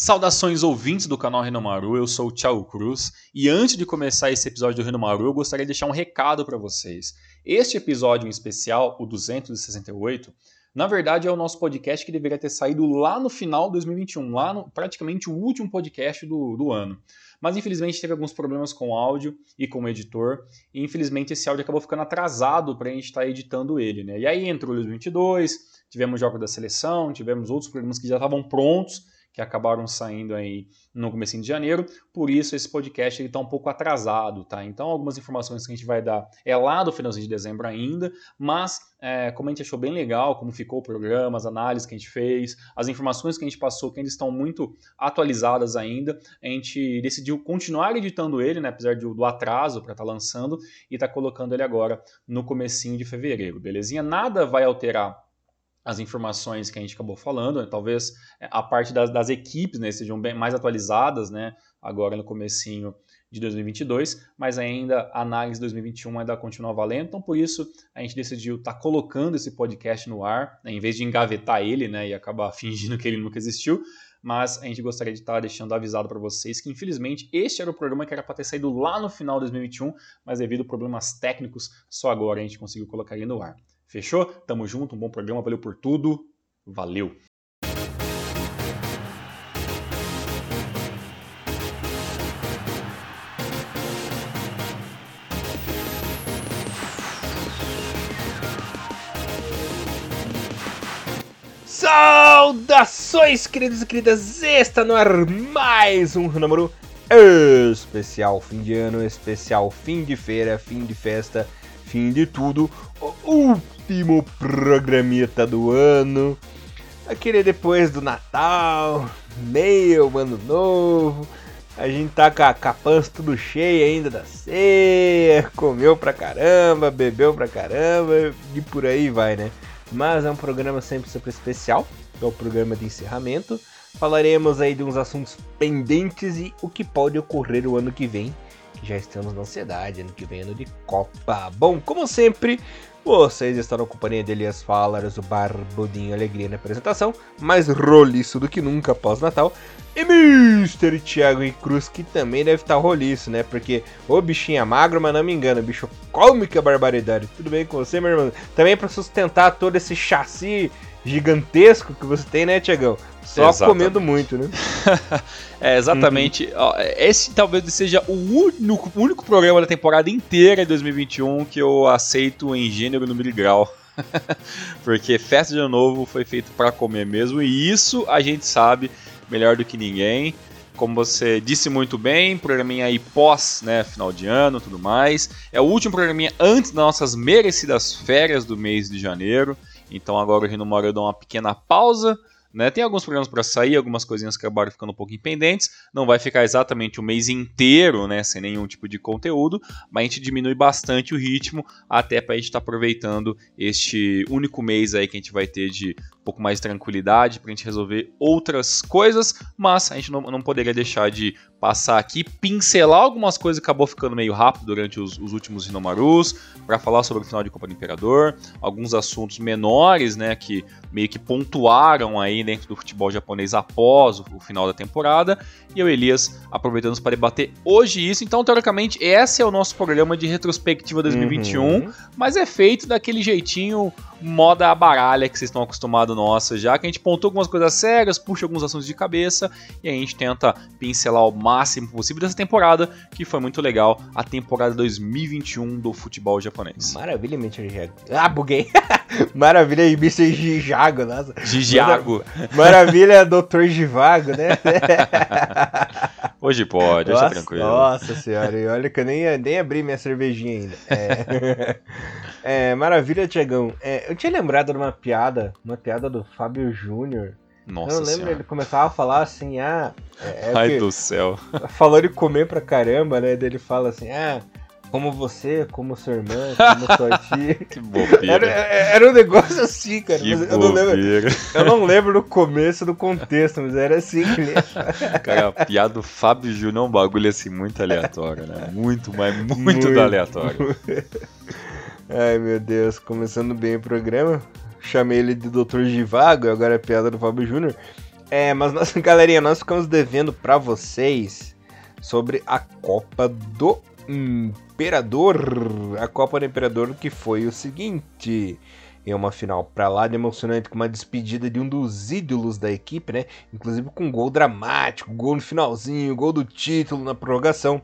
Saudações ouvintes do canal Renomaru, eu sou o Thiago Cruz e antes de começar esse episódio do Renomaru, eu gostaria de deixar um recado para vocês. Este episódio em especial, o 268, na verdade é o nosso podcast que deveria ter saído lá no final de 2021, lá no, praticamente o último podcast do, do ano. Mas infelizmente teve alguns problemas com o áudio e com o editor, e infelizmente esse áudio acabou ficando atrasado para a gente estar tá editando ele. Né? E aí entrou o 2022, tivemos Jogo da Seleção, tivemos outros programas que já estavam prontos, que acabaram saindo aí no começo de janeiro, por isso esse podcast está um pouco atrasado, tá? Então algumas informações que a gente vai dar é lá do finalzinho de dezembro ainda, mas é, como a gente achou bem legal, como ficou o programa, as análises que a gente fez, as informações que a gente passou, que ainda estão muito atualizadas ainda, a gente decidiu continuar editando ele, né, apesar do atraso para estar tá lançando, e está colocando ele agora no comecinho de fevereiro, belezinha? Nada vai alterar as informações que a gente acabou falando, né? talvez é, a parte das, das, equipes né, sejam bem mais atualizadas, né, agora no comecinho de 2022, mas ainda a análise 2021 ainda continua valendo, então por isso a gente decidiu estar tá colocando esse podcast no ar, né, em vez de engavetar ele né, e acabar fingindo que ele nunca existiu, mas a gente gostaria de estar tá deixando avisado para vocês que infelizmente este era o programa que era para ter saído lá no final de 2021, mas devido a problemas técnicos, só agora a gente conseguiu colocar ele no ar. Fechou? Tamo junto, um bom programa, valeu por tudo. Valeu! Saudações, queridos e queridas! Está no ar mais um namoro especial fim de ano, especial fim de feira, fim de festa, fim de tudo. Último programita do ano. Aquele depois do Natal, meio ano novo. A gente tá com a, com a pança tudo cheia ainda da ceia, comeu pra caramba, bebeu pra caramba e por aí vai, né? Mas é um programa sempre super especial, é o programa de encerramento. Falaremos aí de uns assuntos pendentes e o que pode ocorrer o ano que vem, que já estamos na ansiedade, ano que vem ano de Copa. Bom, como sempre, vocês estão na companhia de Elias Falaras, o Barbudinho Alegria na apresentação, mais roliço do que nunca pós-Natal. E Mr. Thiago e Cruz, que também deve estar roliço, né? Porque o bichinho é magro, mas não me engano, bicho come que é barbaridade. Tudo bem com você, meu irmão? Também para sustentar todo esse chassi gigantesco que você tem, né, Tiagão? Só exatamente. comendo muito, né? é, exatamente. Uhum. Esse talvez seja o único, único programa da temporada inteira de 2021 que eu aceito em gênero, número e grau. Porque festa de ano novo foi feito para comer mesmo, e isso a gente sabe melhor do que ninguém. Como você disse muito bem, programinha aí pós, né, final de ano, tudo mais. É o último programinha antes das nossas merecidas férias do mês de janeiro. Então agora o Rino Mora dá uma pequena pausa né? Tem alguns programas para sair, algumas coisinhas que acabaram ficando um pouco pendentes. Não vai ficar exatamente o mês inteiro né, sem nenhum tipo de conteúdo, mas a gente diminui bastante o ritmo até para a gente estar tá aproveitando este único mês aí que a gente vai ter de pouco mais de tranquilidade para a gente resolver outras coisas, mas a gente não, não poderia deixar de passar aqui, pincelar algumas coisas que acabou ficando meio rápido durante os, os últimos Rinomarus, para falar sobre o final de Copa do Imperador, alguns assuntos menores, né, que meio que pontuaram aí dentro do futebol japonês após o, o final da temporada, e eu, Elias, aproveitamos para debater hoje isso. Então, teoricamente, esse é o nosso programa de retrospectiva 2021, uhum. mas é feito daquele jeitinho moda a baralha que vocês estão acostumados nossa já, que a gente pontou algumas coisas sérias, puxa alguns assuntos de cabeça e a gente tenta pincelar o máximo possível dessa temporada, que foi muito legal, a temporada 2021 do futebol japonês. Maravilha, Mr. Jago. Ah, buguei. Maravilha, Mr. Gijago, nossa. Gijago. Maravilha, Dr. Givago, né? Hoje pode, hoje é tranquilo. Nossa senhora, e olha que eu nem, nem abri minha cervejinha ainda. É, é maravilha, Tiagão. É, eu tinha lembrado de uma piada, uma piada do Fábio Júnior. Nossa Eu lembro, senhora. ele começava a falar assim, ah... É, é Ai do céu. Falou de comer pra caramba, né? Daí ele fala assim, ah... Como você, como sua irmã, como sua tia. que bobeira. Era, era, um negócio assim, cara. Que eu, não lembro, eu não lembro do começo do contexto, mas era assim ele Cara, a piada do Fábio Júnior é um bagulho assim muito aleatório, né? Muito, mas muito, muito. aleatório. Ai meu Deus, começando bem o programa. Chamei ele de Dr. Givago, agora é piada do Fábio Júnior. É, mas nós, galerinha, nós ficamos devendo para vocês sobre a Copa do Imperador. A Copa do Imperador que foi o seguinte: em uma final para lá de emocionante com uma despedida de um dos ídolos da equipe, né? Inclusive com um gol dramático, gol no finalzinho, gol do título na prorrogação.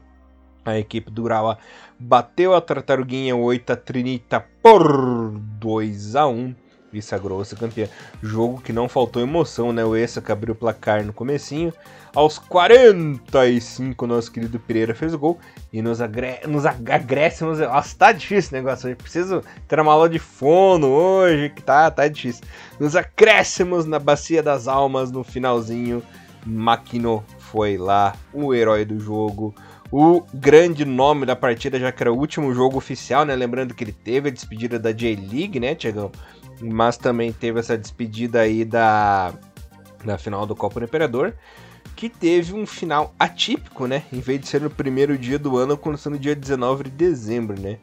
A equipe do Urawa bateu a Tartaruguinha 8 a Trinita por 2 a 1 e sagrou-se campeã. Jogo que não faltou emoção, né? O Essa que abriu o placar no comecinho. Aos 45, nosso querido Pereira fez o gol e nos, agre... nos agréssemos. Nossa, tá difícil o negócio hoje. Preciso ter uma aula de fono hoje, que tá, tá difícil. Nos acréscimos na Bacia das Almas no finalzinho. Makino foi lá, o herói do jogo. O grande nome da partida, já que era o último jogo oficial, né? Lembrando que ele teve a despedida da J-League, né, Tiagão? Mas também teve essa despedida aí da, da final do Copa do Imperador que teve um final atípico, né? Em vez de ser no primeiro dia do ano, aconteceu no dia 19 de dezembro, né?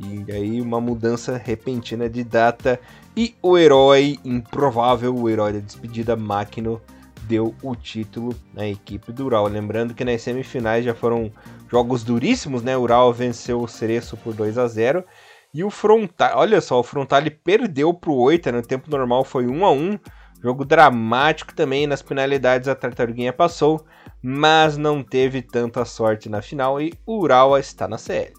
E aí uma mudança repentina de data e o herói improvável, o herói da despedida Máquino, deu o título na equipe do Ural. Lembrando que nas semifinais já foram jogos duríssimos, né? O Ural venceu o Cereço por 2 a 0 e o Frontal, olha só, o Frontal perdeu pro 8, no tempo normal foi 1 a 1 Jogo dramático também, nas penalidades a Tartaruguinha passou, mas não teve tanta sorte na final e o Urawa está na CL.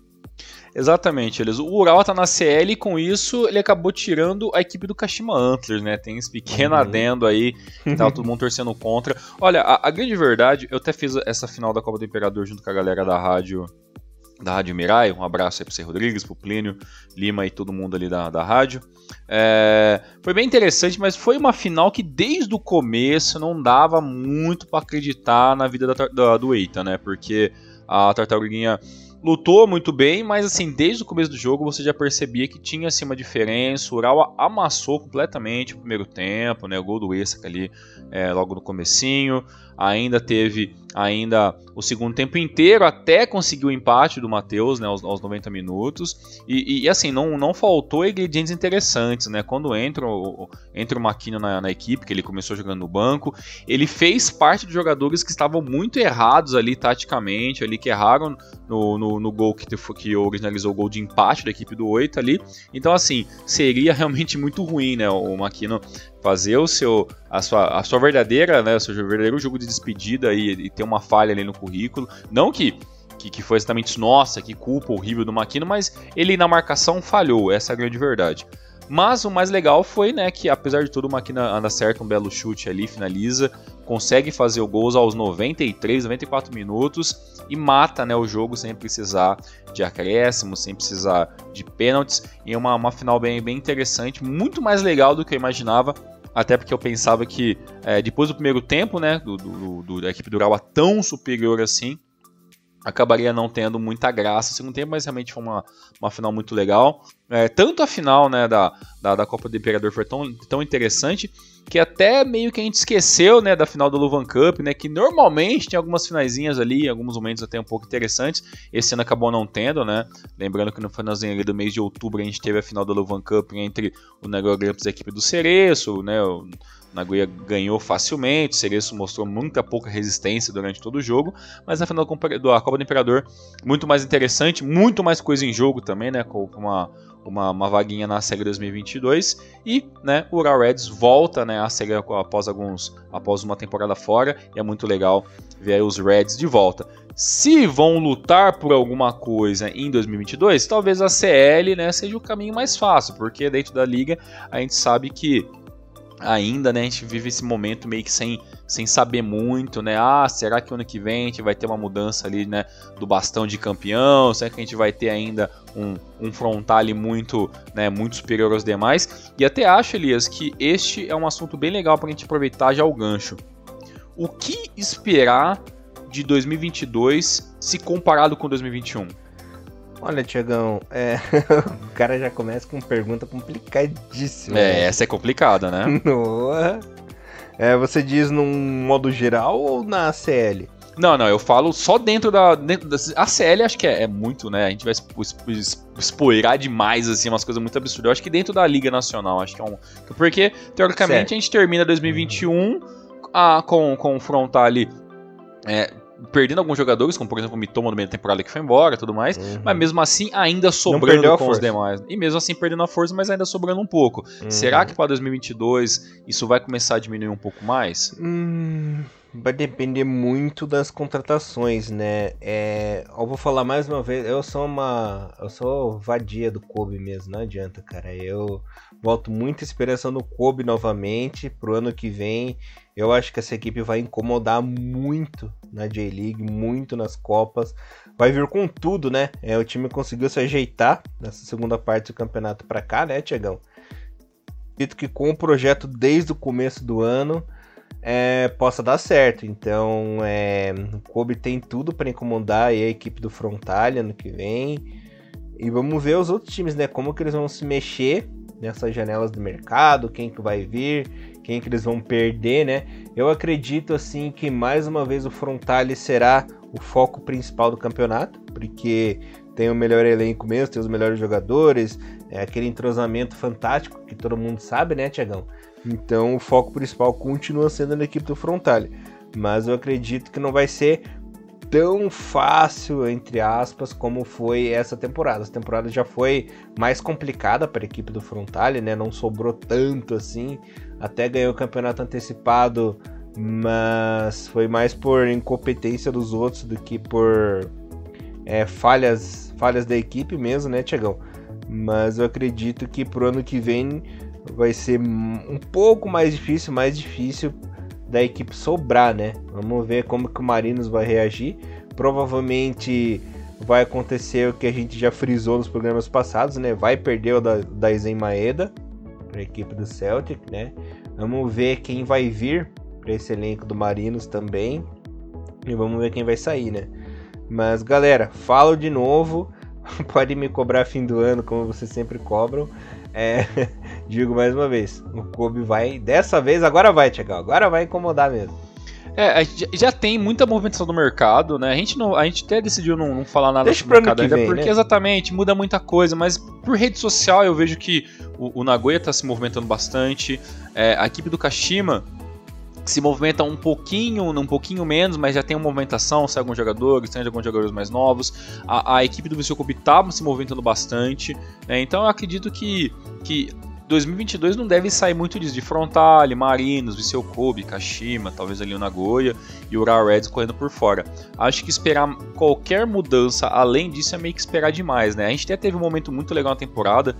Exatamente, eles. O Urawa está na CL e com isso ele acabou tirando a equipe do Kashima Antlers, né? Tem esse pequeno uhum. adendo aí, que tava todo mundo torcendo contra. Olha, a, a, grande verdade, eu até fiz essa final da Copa do Imperador junto com a galera da rádio da Rádio Mirai. Um abraço aí pro C. Rodrigues, pro Plínio, Lima e todo mundo ali da, da rádio. É, foi bem interessante, mas foi uma final que desde o começo não dava muito para acreditar na vida da, da, do Eita, né? Porque a Tartaruguinha lutou muito bem, mas assim, desde o começo do jogo você já percebia que tinha assim uma diferença. O Ural amassou completamente o primeiro tempo, né? O gol do Essa ali é, logo no comecinho. Ainda teve ainda o segundo tempo inteiro até conseguir o empate do Matheus, né, aos, aos 90 minutos. E, e, assim, não, não faltou ingredientes interessantes, né? Quando entra o, entra o Maquino na, na, equipe, que ele começou jogando no banco, ele fez parte de jogadores que estavam muito errados ali taticamente, ali que erraram no, no, no gol que, que originalizou o gol de empate da equipe do 8 ali. Então, assim, seria realmente muito ruim, né? O Maquino fazer o seu a sua, a sua verdadeira, né, o seu verdadeiro jogo de despedida e, e ter uma falha ali no currículo. Não que que, que foi exatamente nossa, que culpa horrível do Maquino, mas ele na marcação falhou, essa é a grande verdade. Mas o mais legal foi, né, que apesar de tudo o Maquina anda certo, um belo chute ali, finaliza, consegue fazer o gol aos 93, 94 minutos e mata, né, o jogo sem precisar de acréscimo, sem precisar de pênaltis, e uma, uma final bem, bem interessante, muito mais legal do que eu imaginava até porque eu pensava que é, depois do primeiro tempo, né, do, do, do, da equipe do Urawa tão superior assim, acabaria não tendo muita graça no segundo tempo, mas realmente foi uma, uma final muito legal. É, tanto a final né, da, da, da, Copa do Imperador foi tão, tão interessante que até meio que a gente esqueceu né, da final do Luvan Cup, né, que normalmente tem algumas finaisinhas ali, alguns momentos até um pouco interessantes. Esse ano acabou não tendo, né? Lembrando que no finalzinho do mês de outubro a gente teve a final do Luvan Cup entre o Negro Gramps e a equipe do Cereço, né? O, Nagoya ganhou facilmente, Cereço mostrou muita pouca resistência durante todo o jogo, mas na final da Copa do Imperador, muito mais interessante, muito mais coisa em jogo também, né? Com uma, uma, uma vaguinha na SEGA 2022 e né, o Ural Reds volta né, à SEGA após, alguns, após uma temporada fora e é muito legal ver os Reds de volta. Se vão lutar por alguma coisa em 2022, talvez a CL né, seja o caminho mais fácil, porque dentro da liga a gente sabe que ainda, né, a gente vive esse momento meio que sem, sem saber muito, né? Ah, será que ano que vem a gente vai ter uma mudança ali, né, do bastão de campeão? Será que a gente vai ter ainda um, um frontale muito, né, muito superior aos demais? E até acho, Elias, que este é um assunto bem legal para a gente aproveitar já o gancho. O que esperar de 2022 se comparado com 2021? Olha, Tiagão, é... o cara já começa com pergunta complicadíssima. É, essa é complicada, né? Noa. É, você diz num modo geral ou na CL? Não, não, eu falo só dentro da. Dentro da a CL acho que é, é, muito, né? A gente vai explorar demais, assim, umas coisas muito absurdas. Eu acho que dentro da Liga Nacional, acho que é um. Porque, teoricamente, certo. a gente termina 2021 a, com, com o Frontale é, perdendo alguns jogadores, como por exemplo o Mitoma no meio da temporada que foi embora tudo mais, uhum. mas mesmo assim ainda sobrando com os demais. E mesmo assim perdendo a força, mas ainda sobrando um pouco. Uhum. Será que para 2022 isso vai começar a diminuir um pouco mais? Hum, vai depender muito das contratações, né? É, eu vou falar mais uma vez, eu sou uma, eu sou vadia do Kobe mesmo, não adianta, cara. Eu volto muita esperança no Kobe novamente pro ano que vem. Eu acho que essa equipe vai incomodar muito na J-League, muito nas Copas. Vai vir com tudo, né? É, o time conseguiu se ajeitar nessa segunda parte do campeonato para cá, né, Tiagão? Acredito que com o projeto desde o começo do ano é, possa dar certo. Então, é, o Kobe tem tudo para incomodar a equipe do Frontalha ano que vem. E vamos ver os outros times, né? Como que eles vão se mexer nessas janelas do mercado, quem que vai vir, quem que eles vão perder, né? Eu acredito assim que mais uma vez o Frontale será o foco principal do campeonato, porque tem o melhor elenco mesmo, tem os melhores jogadores, é aquele entrosamento fantástico que todo mundo sabe, né, Tiagão? Então o foco principal continua sendo na equipe do Frontale. Mas eu acredito que não vai ser tão fácil, entre aspas, como foi essa temporada. Essa temporada já foi mais complicada para a equipe do Frontale, né? Não sobrou tanto assim. Até ganhou o campeonato antecipado, mas foi mais por incompetência dos outros do que por é, falhas, falhas da equipe mesmo, né, Tiagão? Mas eu acredito que pro ano que vem vai ser um pouco mais difícil, mais difícil da equipe sobrar, né? Vamos ver como que o Marinos vai reagir. Provavelmente vai acontecer o que a gente já frisou nos programas passados, né? Vai perder o da, da Zen Maeda para a equipe do Celtic, né? Vamos ver quem vai vir para esse elenco do Marinos também. E vamos ver quem vai sair, né? Mas galera, falo de novo. Pode me cobrar fim do ano, como vocês sempre cobram. É, digo mais uma vez, o Kobe vai, dessa vez, agora vai, Tiagão, agora vai incomodar mesmo. É, já tem muita movimentação no mercado, né? A gente, não, a gente até decidiu não, não falar nada Deixa sobre o mercado ainda, vem, porque né? exatamente muda muita coisa, mas por rede social eu vejo que o, o Nagoya está se movimentando bastante, é, a equipe do Kashima se movimenta um pouquinho, um pouquinho menos, mas já tem uma movimentação, sai alguns jogadores, sai alguns jogadores mais novos. A, a equipe do Viseu Kobe tá se movimentando bastante, né? então eu acredito que, que 2022 não deve sair muito disso, de Frontale, Marinos, Viseu Kobe, Kashima, talvez ali o Nagoya e o Ura Reds correndo por fora. Acho que esperar qualquer mudança além disso é meio que esperar demais, né? A gente até teve um momento muito legal na temporada,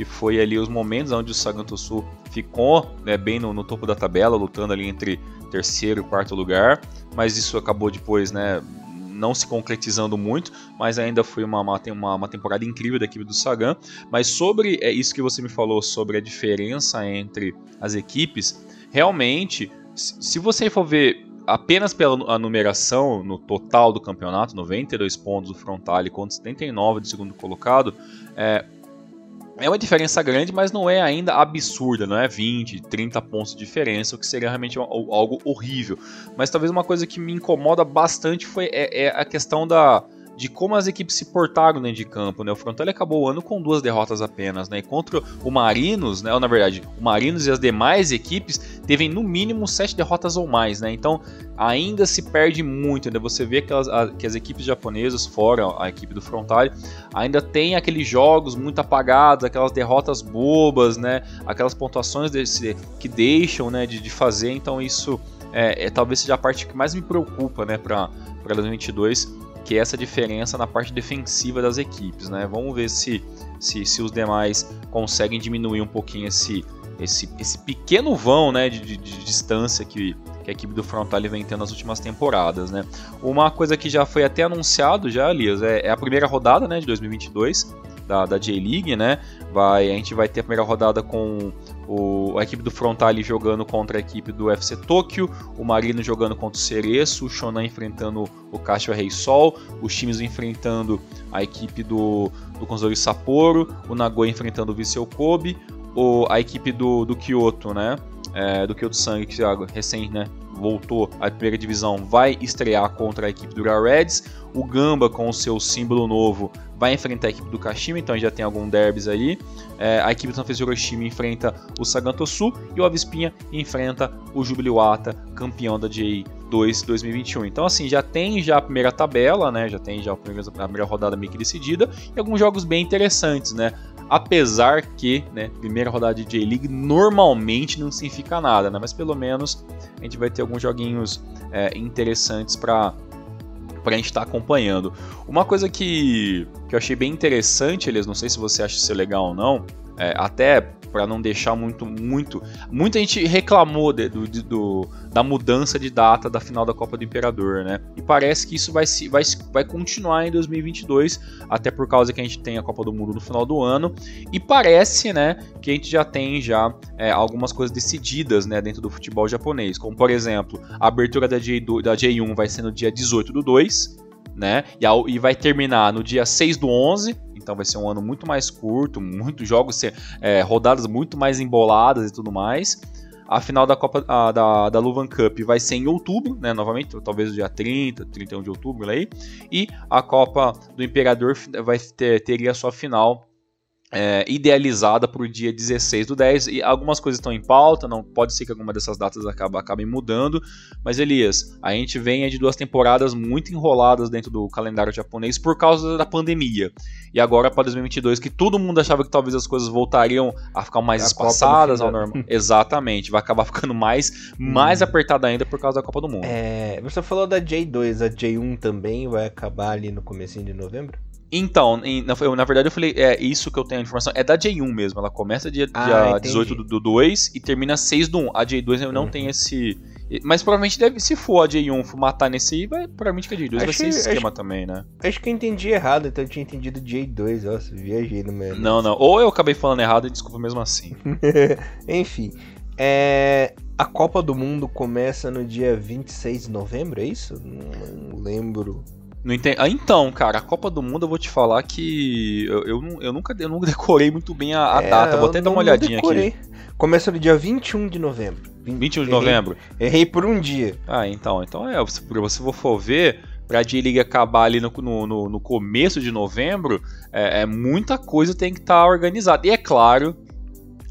que foi ali os momentos onde o Saganto Sul ficou né, bem no, no, topo da tabela, lutando ali entre terceiro e quarto lugar, mas isso acabou depois né, não se concretizando muito, mas ainda foi uma, uma, uma temporada incrível da equipe do Sagan. Mas sobre é, isso que você me falou sobre a diferença entre as equipes, realmente, se você for ver apenas pela numeração no total do campeonato, 92 pontos do Frontale contra 79 do segundo colocado, é, é uma diferença grande, mas não é ainda absurda, não é 20, 30 pontos de diferença, o que seria realmente algo horrível. Mas talvez uma coisa que me incomoda bastante foi é, é a questão da, de como as equipes se portaram dentro de campo. Né? O Frontale acabou o ano com duas derrotas apenas. Né? E contra o Marinos, né? ou na verdade, o Marinos e as demais equipes teve no mínimo sete derrotas ou mais. Né? Então ainda se perde muito. Né? Você vê que, a, que as equipes japonesas, fora a equipe do Frontale, ainda tem aqueles jogos muito apagados, aquelas derrotas bobas, né? aquelas pontuações desse, que deixam né, de, de fazer. Então isso é, é, talvez seja a parte que mais me preocupa né, para 2022 que é essa diferença na parte defensiva das equipes. Né? Vamos ver se, se, se os demais conseguem diminuir um pouquinho esse, esse, esse pequeno vão né, de, de, de distância que, que a equipe do Frontale vem tendo nas últimas temporadas. Né? Uma coisa que já foi até anunciado, já, Elias, é, é a primeira rodada né, de 2022 da, da J-League. Né? Vai, a gente vai ter a primeira rodada com o, a equipe do Frontale jogando contra a equipe do FC Tokyo, o Marino jogando contra o Cereço, o Shonan enfrentando o Kashiwa Rei Sol, os times enfrentando a equipe do, do Konzori Sapporo, o Nagoya enfrentando o Viseu Kobe, o, a equipe do, do Kyoto, né? É, do Kyoto Sangue, que recém né, voltou à primeira divisão, vai estrear contra a equipe do Real Reds. O Gamba, com o seu símbolo novo, vai enfrentar a equipe do Kashima, então já tem algum derbys aí. É, a equipe do Sanfrecce Hiroshima enfrenta o Sagantosu e o Avispinha enfrenta o Jubiluata, campeão da J2 2021. Então assim, já tem já a primeira tabela, né? Já tem já a primeira, a primeira rodada meio que decidida e alguns jogos bem interessantes, né? Apesar que, né, primeira rodada de J-League normalmente não significa nada, né? Mas pelo menos a gente vai ter alguns joguinhos é, interessantes para para a gente estar tá acompanhando. Uma coisa que, que eu achei bem interessante, eles não sei se você acha isso legal ou não, é, até para não deixar muito, muito. Muita gente reclamou de, do, de, do, da mudança de data da final da Copa do Imperador, né? E parece que isso vai, vai, vai continuar em 2022, até por causa que a gente tem a Copa do Mundo no final do ano. E parece, né, que a gente já tem já é, algumas coisas decididas, né, dentro do futebol japonês, como por exemplo, a abertura da, J, da J1 vai ser no dia 18 do 2, né? E, e vai terminar no dia 6 do 11 então vai ser um ano muito mais curto, muitos jogos, é, rodadas muito mais emboladas e tudo mais. A final da Copa a, da, da Luvan Cup vai ser em outubro, né? Novamente, talvez dia 30, 31 de outubro aí. E a Copa do Imperador vai ter, teria sua final é, idealizada para o dia 16 do 10 e algumas coisas estão em pauta, não pode ser que alguma dessas datas acabe, acabem mudando, mas Elias, a gente vem de duas temporadas muito enroladas dentro do calendário japonês por causa da pandemia. E agora para 2022 que todo mundo achava que talvez as coisas voltariam a ficar mais a espaçadas ao normal. Exatamente, vai acabar ficando mais mais hum. apertada ainda por causa da Copa do Mundo. É, você falou da J2, a J1 também vai acabar ali no comecinho de novembro? Então, em, na, eu, na verdade eu falei, é isso que eu tenho a informação, é da J1 mesmo, ela começa dia, ah, dia 18 do, do 2 e termina 6 do 1. A J2 eu não uhum. tenho esse... Mas provavelmente deve, se for a J1 for matar nesse aí, vai, provavelmente que a J2 acho vai ser esse esquema acho, também, né? Acho que eu entendi errado, então eu tinha entendido J2, nossa, viajei no meio. Não, não, ou eu acabei falando errado e desculpa mesmo assim. Enfim, é... A Copa do Mundo começa no dia 26 de novembro, é isso? Não lembro. Não entendo. Ah, então, cara, a Copa do Mundo eu vou te falar que eu, eu, eu nunca eu nunca decorei muito bem a, a é, data. Vou até dar uma olhadinha aqui. Começa no dia 21 de novembro. 20, 21 de errei, novembro? Errei por um dia. Ah, então. Então é, se você for ver, pra J-League acabar ali no, no, no, começo de novembro, é, é muita coisa tem que estar tá organizada. E é claro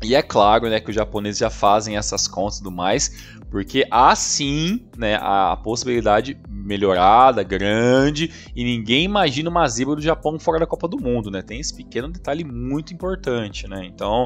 e é claro, né, que os japoneses já fazem essas contas e tudo mais, porque há sim, né, a possibilidade melhorada, grande, e ninguém imagina uma zebra do Japão fora da Copa do Mundo, né? Tem esse pequeno detalhe muito importante, né? Então,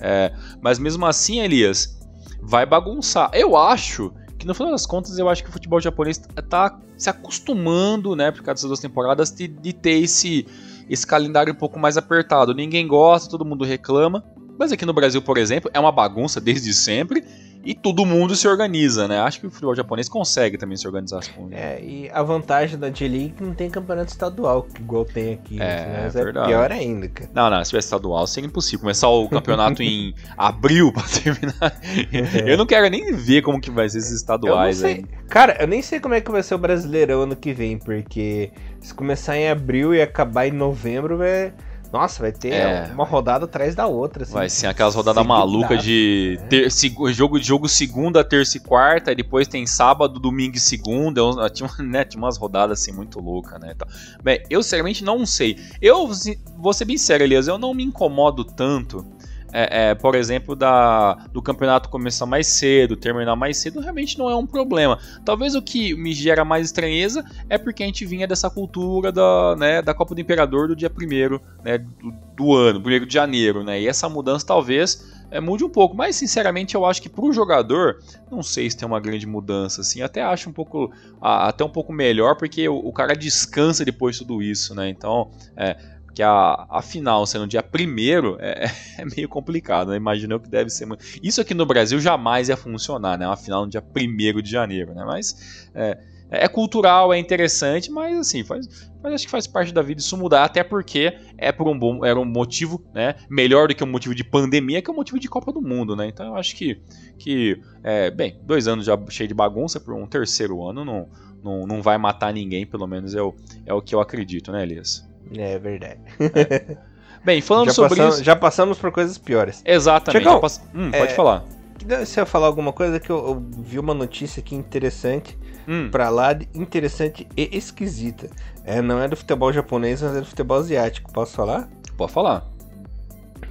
é, mas mesmo assim, Elias, vai bagunçar. Eu acho que no final das contas, eu acho que o futebol japonês está se acostumando, né, por causa dessas duas temporadas, de, de ter esse, esse calendário um pouco mais apertado. Ninguém gosta, todo mundo reclama. Mas aqui no Brasil, por exemplo, é uma bagunça desde sempre e todo mundo se organiza, né? Acho que o futebol japonês consegue também se organizar com É, e a vantagem da J-League é que não tem campeonato estadual, igual tem aqui. É, né? é verdade. Pior ainda, cara. Não, não, se tivesse estadual seria impossível. Começar o campeonato em abril pra terminar. É. Eu não quero nem ver como que vai ser esses estaduais aí. Cara, eu nem sei como é que vai ser o Brasileirão ano que vem, porque se começar em abril e acabar em novembro, vai... É nossa, vai ter é, uma rodada atrás da outra. Assim, vai ser aquelas rodadas malucas de é. ter, jogo, jogo segunda, terça e quarta, e depois tem sábado, domingo e segunda. Eu, tinha, né, tinha umas rodadas assim muito loucas, né? Então, bem, eu sinceramente não sei. Eu vou ser bem sério, Elias, eu não me incomodo tanto é, é, por exemplo, da, do campeonato começar mais cedo, terminar mais cedo, realmente não é um problema. Talvez o que me gera mais estranheza é porque a gente vinha dessa cultura da, né, da Copa do Imperador do dia 1 né, do, do, ano, 1 de janeiro, né? E essa mudança talvez é, mude um pouco. Mas, sinceramente, eu acho que para o jogador, não sei se tem uma grande mudança, assim. Até acho um pouco, até um pouco melhor, porque o, o cara descansa depois de tudo isso, né? Então, é, que a, a final sendo dia primeiro é, é meio complicado, né? Imagino que deve ser. Isso aqui no Brasil jamais ia funcionar, né? Uma final no dia primeiro de janeiro, né? Mas é, é cultural, é interessante, mas assim, faz, mas acho que faz parte da vida isso mudar, até porque é por um bom, era um motivo, né? Melhor do que um motivo de pandemia, que é um motivo de Copa do Mundo, né? Então eu acho que, que é, bem, dois anos já cheio de bagunça, por um terceiro ano não, não, não vai matar ninguém, pelo menos é o, é o que eu acredito, né, Elias? É verdade. É. Bem, falando já sobre passamos, isso. Já passamos por coisas piores. Exatamente. Pass... Hum, pode é, falar. Você ia falar alguma coisa que eu, eu vi uma notícia aqui interessante, Hum, pra lá interessante e esquisita. É, não é do futebol japonês, mas é do futebol asiático. Posso falar? pode falar.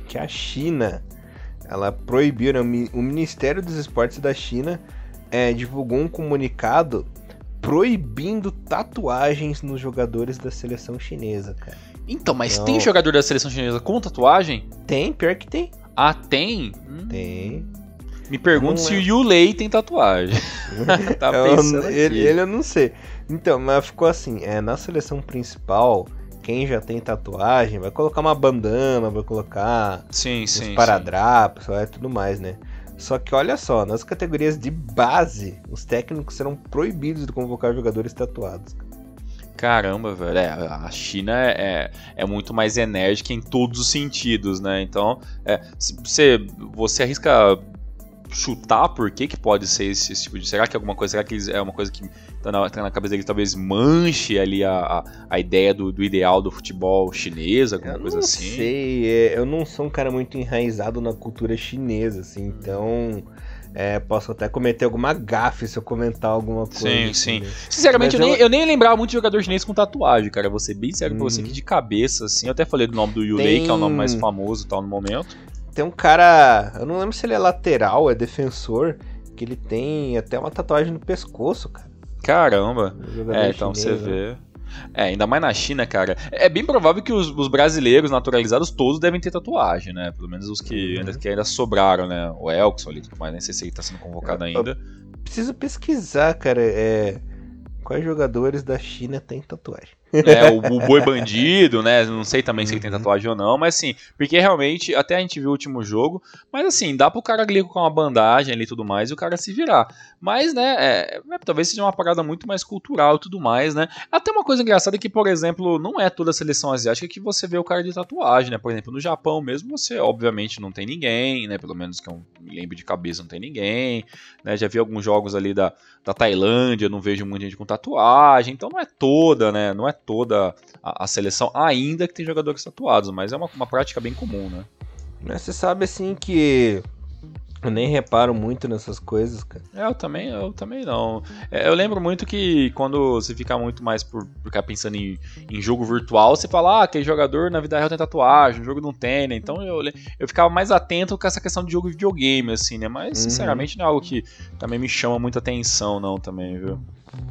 Que a China, ela proibiu, né, o Ministério dos Esportes da China é, divulgou um comunicado proibindo tatuagens nos jogadores da seleção chinesa, cara. Então, mas Não. tem jogador da seleção chinesa com tatuagem? Tem, pior que tem. Ah, tem? Hum, Tem. Me pergunto se é. o Yulei tem tatuagem. tá Eu- pensando aqui. ele, ele eu não sei. Então, mas ficou assim, é, na seleção principal, quem já tem tatuagem vai colocar uma bandana, vai colocar Sim, sim. paradrapos e tudo mais, né? Só que olha só, nas categorias de base, os técnicos serão proibidos de convocar jogadores tatuados. Caramba, velho. É, a China é, é muito mais enérgica em todos os sentidos, né? Então, é, você, você arrisca chutar por que, que pode ser esse, esse tipo de. Será que é alguma coisa? Será que eles- é uma coisa que tá na, tá na cabeça deles talvez manche ali a, a, a ideia do, do ideal do futebol chinês, alguma Eu coisa não assim? sei, é, eu não sou um cara muito enraizado na cultura chinesa, assim, então é, posso até cometer alguma gafe se eu comentar alguma coisa. Sim, sim. né? Sinceramente, eu, Mas nem, eu- eu nem lembrava muito de jogador chinês com tatuagem, cara. Vou ser bem sério com você Uhum. aqui de cabeça, assim. Eu até falei do nome do Yulei, Tem- que é o nome mais famoso e tal no momento. Tem um cara, eu não lembro se ele é lateral, é defensor, que ele tem até uma tatuagem no pescoço, cara. Caramba. É, então você chinês, né? vê. É, ainda mais na China, cara. É bem provável que os, os brasileiros naturalizados todos devem ter tatuagem, né? Pelo menos os que, Uhum. ainda, que ainda sobraram, né? O Elkson ali e tudo mais, nem sei se ele tá sendo convocado É, ainda. Preciso pesquisar, cara, é, quais jogadores da China têm tatuagem. É, o, o boi bandido, né? Não sei também se ele tem Uhum. tatuagem ou não, mas assim, porque realmente, até a gente viu o último jogo, mas assim, dá pro cara ali com uma bandagem ali e tudo mais e o cara se virar. Mas, né, é, é, talvez seja uma parada muito mais cultural e tudo mais, né? Até uma coisa engraçada é que, por exemplo, não é toda a seleção asiática que você vê o cara de tatuagem, né? Por exemplo, no Japão mesmo, você obviamente não tem ninguém, né? Pelo menos que eu me lembro de cabeça, não tem ninguém, né? Já vi alguns jogos ali da, da Tailândia, não vejo muita gente com tatuagem, então não é toda, né? Não é toda a, a seleção, ainda que tem jogadores tatuados, mas é uma, uma prática bem comum, né? Mas você sabe assim que eu nem reparo muito nessas coisas, cara. É, eu também, eu também não. É, eu lembro muito que quando você fica muito mais por por ficar pensando em, em jogo virtual, você fala, ah, aquele jogador na vida real tem tatuagem, o jogo não tem, né? Então eu, eu ficava mais atento com essa questão de jogo de videogame, assim, né? Mas, Uhum. sinceramente, não é algo que também me chama muita atenção, não, também, viu?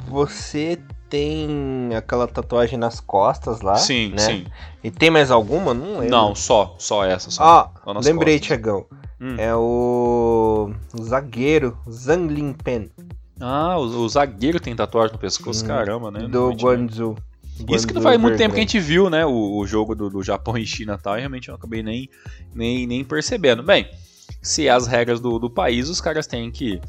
Você tem aquela tatuagem nas costas lá, sim, né? sim. E tem mais alguma? Não lembro. Não, só, só essa, só. Ah, lembrei, costas. Tiagão. Hum. É o... o zagueiro Zhang Lingpen, Ah, o, o zagueiro tem tatuagem no pescoço, Hum, caramba, né? do Não tinha- Guangzhou. Isso que não faz muito tempo que a gente viu, né? O, o jogo do, do Japão e China e tal, e realmente eu acabei nem, nem, nem percebendo. Bem, se é as regras do, do país, os caras têm que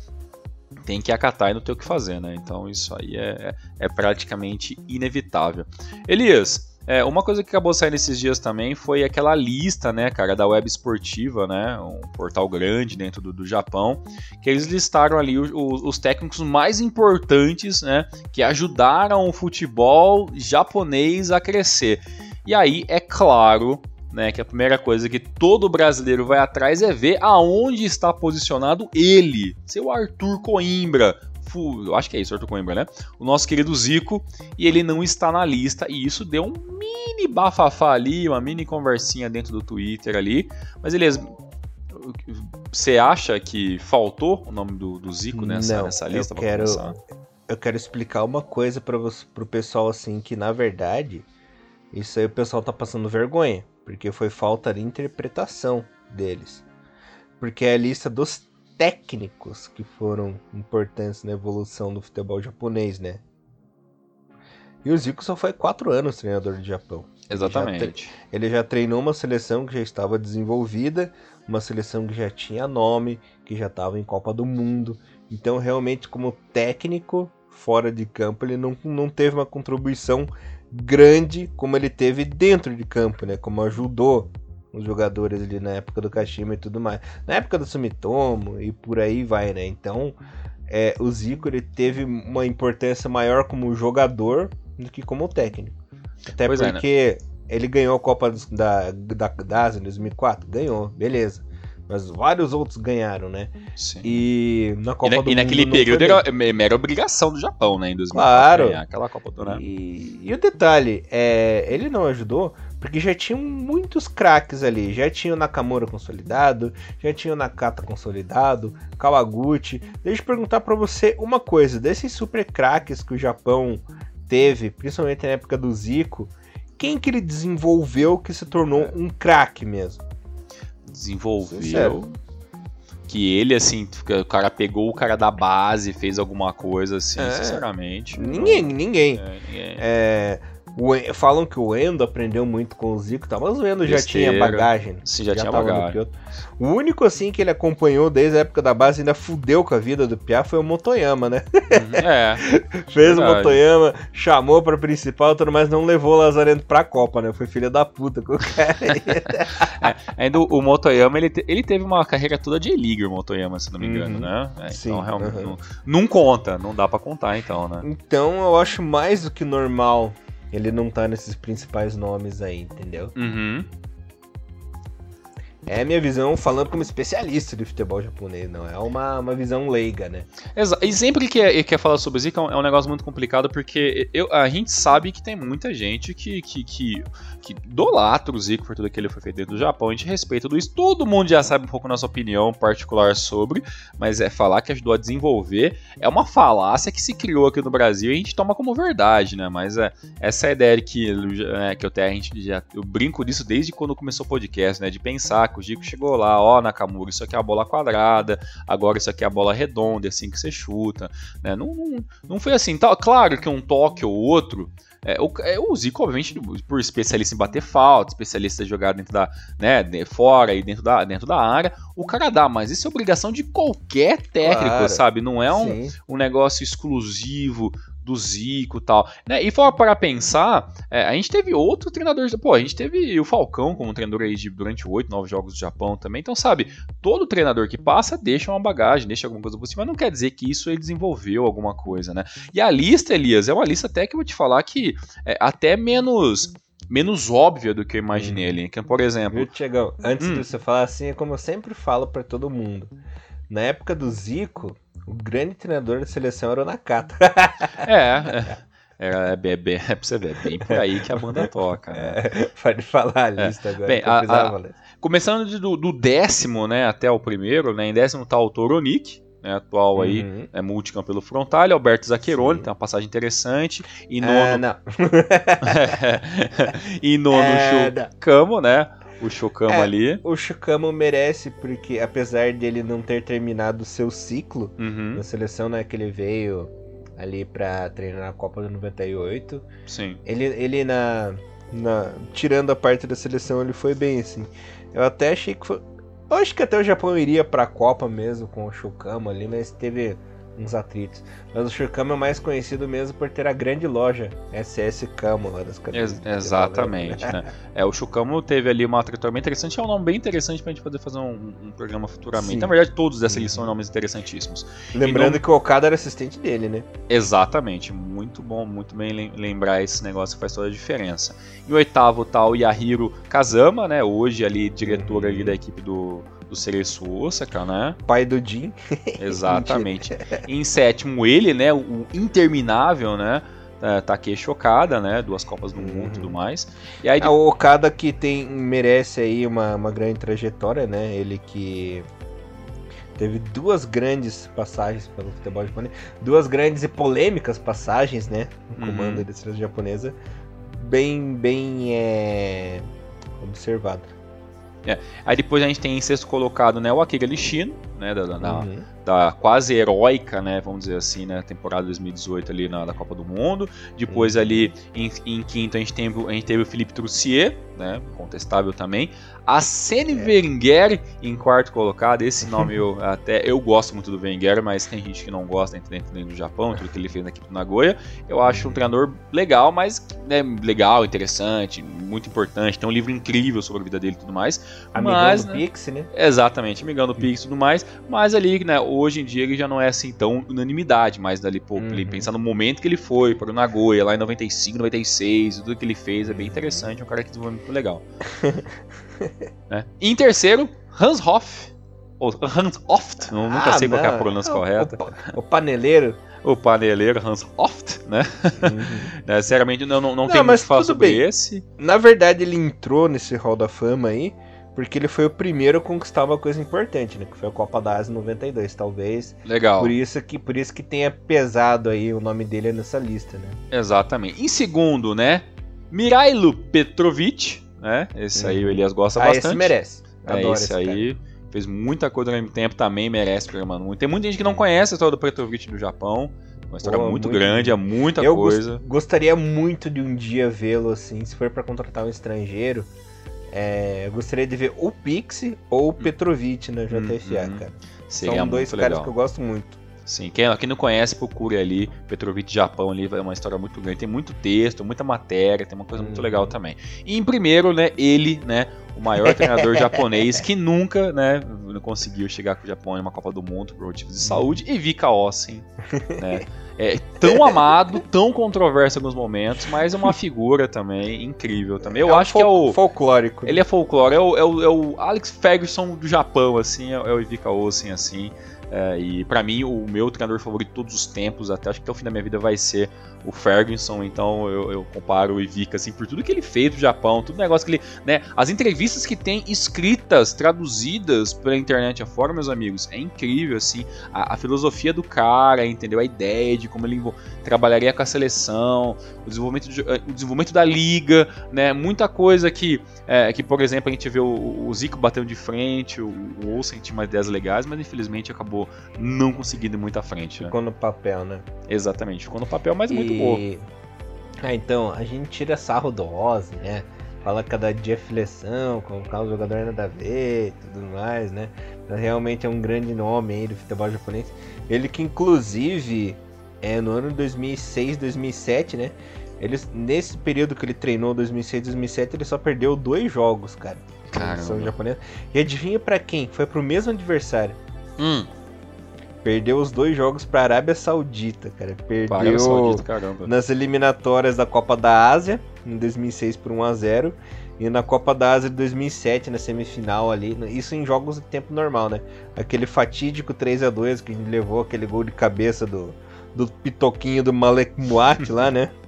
tem que acatar e não ter o que fazer, né? Então isso aí é, é praticamente inevitável. Elias, é, uma coisa que acabou saindo esses dias também foi aquela lista, né, cara, da Web Esportiva, né? Um portal grande dentro do, do Japão, que eles listaram ali o- o- os técnicos mais importantes, né? Que ajudaram o futebol japonês a crescer. E aí, é claro, né, que a primeira coisa que todo brasileiro vai atrás é ver aonde está posicionado ele, seu Arthur Coimbra. Eu acho que é isso, Arthur Coimbra, né? O nosso querido Zico, e ele não está na lista, e isso deu um mini bafafá ali, uma mini conversinha dentro do Twitter ali. Mas, beleza, você acha que faltou o nome do, do Zico nessa, Não, nessa eu lista? pra quero- começar? Eu quero explicar uma coisa para pro pessoal assim, que na verdade, isso aí o pessoal tá passando vergonha, porque foi falta de interpretação deles. Porque é a lista dos técnicos que foram importantes na evolução do futebol japonês, né? E o Zico só foi quatro anos treinador do Japão. Exatamente. Ele já treinou uma seleção que já estava desenvolvida, uma seleção que já tinha nome, que já estava em Copa do Mundo. Então, realmente, como técnico, fora de campo, ele não, não teve uma contribuição grande como ele teve dentro de campo, né? Como ajudou os jogadores ali na época do Kashima e tudo mais. Na época do Sumitomo e por aí vai, né? Então, é, o Zico ele teve uma importância maior como jogador do que como técnico. Até Pois é, né? porque ele ganhou a Copa da, da, da Ásia em 2004? Ganhou, beleza. Mas vários outros ganharam, né? Sim. E na Copa e, na, do e naquele Mundo período era me- mera obrigação do Japão, né? Em 2004, Claro. ganhar aquela Copa do né? E, e o detalhe, é, ele não ajudou porque já tinham muitos craques ali. Já tinha o Nakamura consolidado, já tinha o Nakata consolidado, Kawaguchi. Deixa eu perguntar pra você uma coisa: desses super craques que o Japão teve, principalmente na época do Zico, quem que ele desenvolveu que se tornou um craque mesmo? Desenvolveu. Sincero. Que ele, assim, o cara pegou o cara da base, fez alguma coisa assim, É. sinceramente. Ninguém, ninguém. É, ninguém. É, o falam que o Endo aprendeu muito com o Zico, tá? mas o Endo já Besteira. tinha bagagem. Sim, já, tinha tava no bagagem. O único assim que ele acompanhou desde a época da base ainda fudeu com a vida do Piá foi o Motoyama, né? Uhum, É, Fez o Verdade. Motoyama, chamou pra principal, tudo mais, não levou o Lazarento pra Copa, né? Foi filha da puta com o cara. É, ainda o, o Motoyama, ele, te- ele teve uma carreira toda de E-League, o Motoyama, se não me engano, Uhum. né? É, Sim, então, realmente, uhum. não, não conta, não dá pra contar, então, né? então eu acho mais do que normal ele não tá nesses principais nomes aí, entendeu? Uhum. É a minha visão falando como especialista de futebol japonês, não é uma, uma visão leiga, né? Exa- E sempre que é, que é falar sobre Zika é um, é um negócio muito complicado, porque eu, a gente sabe que tem muita gente que, que, que, que idolatra o Zico por tudo que ele foi feito dentro do Japão, a gente respeita tudo isso, todo mundo já sabe um pouco nossa opinião particular sobre, mas é falar que ajudou a desenvolver é uma falácia que se criou aqui no Brasil e a gente toma como verdade, né? Mas é, essa é ideia que, é, que eu tenho, a gente já, eu brinco disso desde quando começou o podcast, né? De pensar o Zico chegou lá, ó, Nakamura, isso aqui é a bola quadrada, agora isso aqui é a bola redonda, é assim que você chuta, né? Não, não, não foi assim. Tá, claro que um toque ou outro. É, o, é, o Zico, obviamente, por especialista em bater falta, especialista em jogar dentro da. né, fora e dentro da, dentro da área, o cara dá, mas isso é obrigação de qualquer técnico, Claro. sabe? Não é um, Sim. um negócio exclusivo do Zico e tal. Né? E fora para pensar, é, a gente teve outro treinador. Pô, a gente teve o Falcão como treinador aí de, durante oito, nove jogos do Japão também. Então, sabe, todo treinador que passa deixa uma bagagem, deixa alguma coisa por cima, mas não quer dizer que isso ele desenvolveu alguma coisa, né? E a lista, Elias, é uma lista até que eu vou te falar que é até menos. Menos óbvia do que eu imaginei ali. Que, por exemplo, Viu, Tiagão? Antes Hum. de você falar assim, é como eu sempre falo pra todo mundo. Na época do Zico, o grande treinador da seleção era o Nakata. é. é, é, é, bem- é pra você ver, é bem por aí que a banda toca. Né? É, Pode falar a lista agora. Bem, a- a-. Começando de- do, do décimo, né, até o primeiro, né, em décimo tá o Toronik, né, atual aí, Uhum. é multicampo pelo frontal, Alberto Zaccheroni, tem uma passagem interessante, e Ah, nono, não. e nono É, o Chocamo, né, o Chocamo É. ali, O Chukamo merece, porque apesar dele não ter terminado o seu ciclo uhum, na seleção, né, que ele veio ali pra treinar na Copa do 98, sim, ele, ele na, na. Tirando a parte da seleção, ele foi bem assim. Eu até achei que foi. Eu acho que até o Japão iria pra Copa mesmo com o Shukama ali, mas teve uns atritos. Mas o Shukama é mais conhecido mesmo por ter a grande loja SS Camo lá das Ex- exatamente, né, é, o Chocamo teve ali uma trajetória bem interessante, é um nome bem interessante pra gente poder fazer um, um programa futuramente, Sim. na verdade todos dessa Uhum. lista são nomes interessantíssimos, Lembrando E que o Okada era assistente dele, né? Exatamente, muito bom, muito bem lem- lembrar esse negócio que faz toda a diferença. Em oitavo tá o Yahiro Kazama, né? Hoje ali diretor Uhum. ali da equipe do, do Cereço Osaka, né? Pai do Jin. Exatamente. em sétimo ele, né? O interminável, né? é, Takeshi Okada, né? Duas Copas do Mundo e Uhum. tudo mais. E aí Ah, o Okada que tem, merece aí uma, uma grande trajetória, né? Ele que teve duas grandes passagens pelo futebol japonês, duas grandes e polêmicas passagens, né? No Uhum. comando da seleção japonesa, bem, bem é, observado. Aí depois a gente tem em sexto colocado, né? O Akira Nishino, né? Da, da- Uhum. da quase heróica, né, vamos dizer assim, né, temporada 2018 ali na da Copa do Mundo. Depois Uhum. ali em, em quinto a gente teve a gente teve o Felipe Trussier, né, contestável também. A Sene É. Wenger em quarto colocado. Esse nome eu até eu gosto muito do Wenger, mas tem gente que não gosta dentro, dentro, dentro do Japão, tudo que ele fez na equipe do Nagoya. Eu acho um Uhum. treinador legal, mas né, legal, interessante, muito importante. Tem um livro incrível sobre a vida dele e tudo mais. Amigão mas, do né, Pix, né? Exatamente, amigão do Pix e tudo mais, mas ali, né, hoje em dia ele já não é assim tão unanimidade, mas dali, pô, Uhum. ele pensar no momento que ele foi para o Nagoya, lá em 95, 96, tudo que ele fez é bem interessante, é um cara que desenvolveu muito legal. né? E em terceiro, Hans Hoff, Hans Oft, nunca ah, sei não. qual é a pronúncia correta. O, o paneleiro. o paneleiro Hans Oft, né? Uhum. é, sinceramente, não, não, não, não tem muito que falar sobre bem. esse. Na verdade, ele entrou nesse Hall da Fama aí, porque ele foi o primeiro a conquistar uma coisa importante, né? Que foi a Copa da Ásia 92, talvez. Legal. Por isso que, por isso que tenha pesado aí o nome dele nessa lista, né? Exatamente. Em segundo, né? Mirailo Petrovic, né? Esse aí o Elias gosta ah, bastante. esse merece. É, Adoro esse, esse aí. Cara. Fez muita coisa ao mesmo tempo, também merece programa muito. Tem muita gente que não conhece a história do Petrovic do Japão. Uma história Pô, muito, muito, grande, é muita eu coisa. gostaria muito de um dia vê-lo assim, se for para contratar um estrangeiro. É, eu gostaria de ver o Pixie ou o Petrovic na JFA, uhum. cara. Seria São dois caras legal. que eu gosto muito. Sim, quem, quem não conhece, procure ali. Petrovic Japão ali, é uma história muito grande. Tem muito texto, muita matéria, tem uma coisa muito legal uhum. também. E em primeiro, né, ele, né, o maior treinador japonês que nunca, né, conseguiu chegar com o Japão em uma Copa do Mundo por motivos de saúde, e Vika Ossen, né, é tão amado, tão controverso em alguns momentos, mas é uma figura também incrível também. Eu é acho que é o folclórico. Ele é folclore, é o, é o, é o Alex Ferguson do Japão, assim, é, é o Ivica Ossen, assim. É, e para mim, o meu treinador favorito de todos os tempos, até acho que até o fim da minha vida, vai ser o Ferguson. Então eu, eu comparo o Ivica assim, por tudo que ele fez no Japão, todo negócio que ele. Né, as entrevistas que tem escritas, traduzidas pela internet afora, meus amigos, é incrível, assim. A, a filosofia do cara, entendeu? A ideia de como ele trabalharia com a seleção, o desenvolvimento, de, eh, o desenvolvimento da liga, né? Muita coisa que, é, que por exemplo, a gente vê o, o Zico batendo de frente, o, o Olsen tinha umas ideias legais, mas infelizmente acabou não conseguindo ir muito à frente. Né? Ficou no papel, né? Exatamente, ficou no papel, mas e... muito bom. Ah, então, a gente tira sarro do Ozzy, né? Fala cada dia flexião, colocar o jogador nada a ver e tudo mais, né? Realmente é um grande nome aí do futebol japonês. Ele que inclusive é no ano 2006, 2007, né? Ele, nesse período que ele treinou, 2006, 2007, ele só perdeu dois jogos, cara. Caramba. japonesa. E adivinha para quem? Foi pro mesmo adversário. Hum. Perdeu os dois jogos para a Arábia Saudita, cara. Perdeu Saudita, nas eliminatórias da Copa da Ásia, em 2006 por 1 a 0 e na Copa da Ásia de 2007, na semifinal ali. Isso em jogos de tempo normal, né? Aquele fatídico 3 a 2 que a gente levou aquele gol de cabeça do, do pitoquinho do Malek Muat lá, né?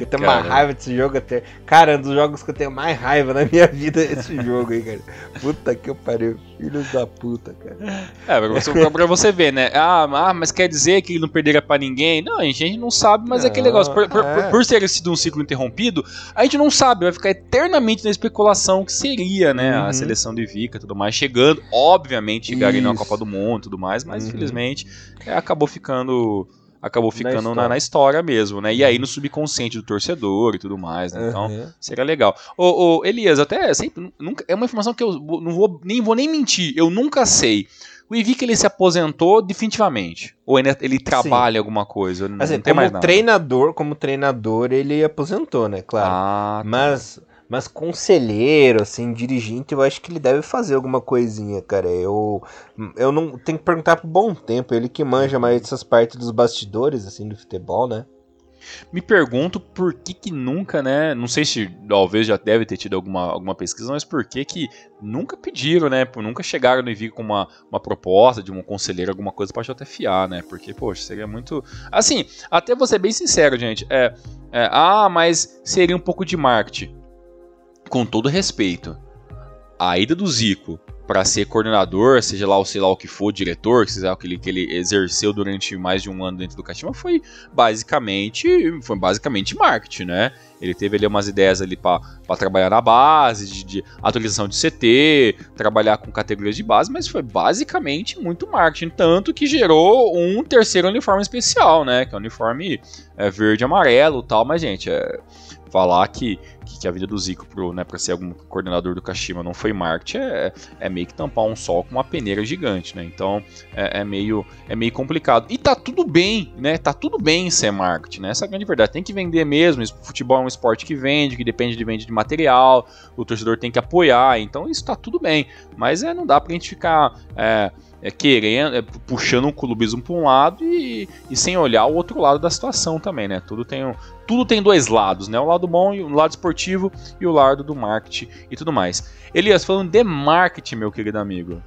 Eu tenho uma raiva desse jogo até. Cara, um dos jogos que eu tenho mais raiva na minha vida é esse jogo aí, cara. Puta que eu pariu. Filhos da puta, cara. É, pra você, pra você ver, né? Ah, ah, mas quer dizer que ele não perderia pra ninguém? Não, a gente não sabe, mas não, é aquele negócio. Por, por, é. por, ter sido um ciclo interrompido, a gente não sabe, vai ficar eternamente na especulação que seria, né? Uhum. A seleção do Ivica e tudo mais, chegando, obviamente, chegaria na Copa do Mundo e tudo mais, mas uhum. infelizmente é, acabou ficando acabou ficando na história. Na, história mesmo, né? E aí no subconsciente do torcedor e tudo mais, né? Então, uhum. seria legal. Ô, ô, Elias, até sempre. Nunca, é uma informação que eu não vou nem, vou nem mentir, eu nunca sei. O Ivica ele se aposentou definitivamente? Ou ele, ele trabalha Sim. alguma coisa? Não, assim, não tem mais nada. treinador, como treinador, ele aposentou, né? Claro. Ah, tá. Mas mas conselheiro, assim, dirigente, eu acho que ele deve fazer alguma coisinha, cara. Eu, eu não tenho que perguntar pro bom tempo, ele que manja mais dessas partes dos bastidores, assim, do futebol, né? Me pergunto por que que nunca, né? Não sei se talvez já deve ter tido alguma, alguma pesquisa, mas por que que nunca pediram, né? Por nunca chegaram no Envio com uma, uma proposta de um conselheiro, alguma coisa pra JFA, né? Porque, poxa, seria muito. Assim, até vou ser bem sincero, gente. É, é, ah, mas seria um pouco de marketing com todo respeito, a ida do Zico para ser coordenador, seja lá, sei lá o que for, diretor, seja lá o que ele, que ele exerceu durante mais de um ano dentro do Kashima, foi basicamente, foi basicamente marketing, né? Ele teve ali umas ideias ali para trabalhar na base, de, de, atualização de CT, trabalhar com categorias de base, mas foi basicamente muito marketing, tanto que gerou um terceiro uniforme especial, né? Que é o uniforme é, verde e amarelo tal, mas gente, é, falar que que, que a vida do Zico pro, né, para ser algum coordenador do Kashima não foi marketing é, é meio que tampar um sol com uma peneira gigante, né? Então é, é, meio, é meio complicado. E tá tudo bem, né? Tá tudo bem ser marketing, né? Essa é a grande verdade. Tem que vender mesmo. Futebol é um esporte que vende, que depende de venda de material, o torcedor tem que apoiar, então isso tá tudo bem. Mas é, não dá pra gente ficar. É, é, querendo, é, puxando um clubismo para um lado e, e, sem olhar o outro lado da situação também, né? Tudo tem, um, tudo tem dois lados, né? O lado bom e o lado esportivo e o lado do marketing e tudo mais. Elias, falando de marketing, meu querido amigo.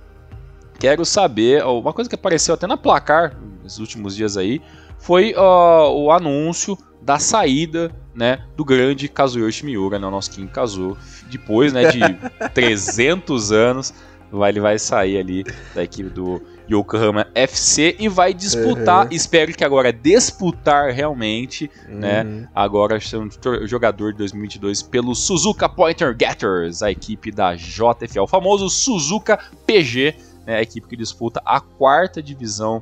quero saber, uma coisa que apareceu até na placar nos últimos dias aí, foi uh, o anúncio da saída né, do grande Kazuyoshi Miura, né, o nosso King Kazu. Depois né, de 300 anos, vai, ele vai sair ali da equipe do Yokohama FC e vai disputar, uhum. espero que agora disputar realmente, né, uhum. né, agora sendo jogador de 2022 pelo Suzuka Pointer Getters, a equipe da JFL, o famoso Suzuka PG, né, a equipe que disputa a quarta divisão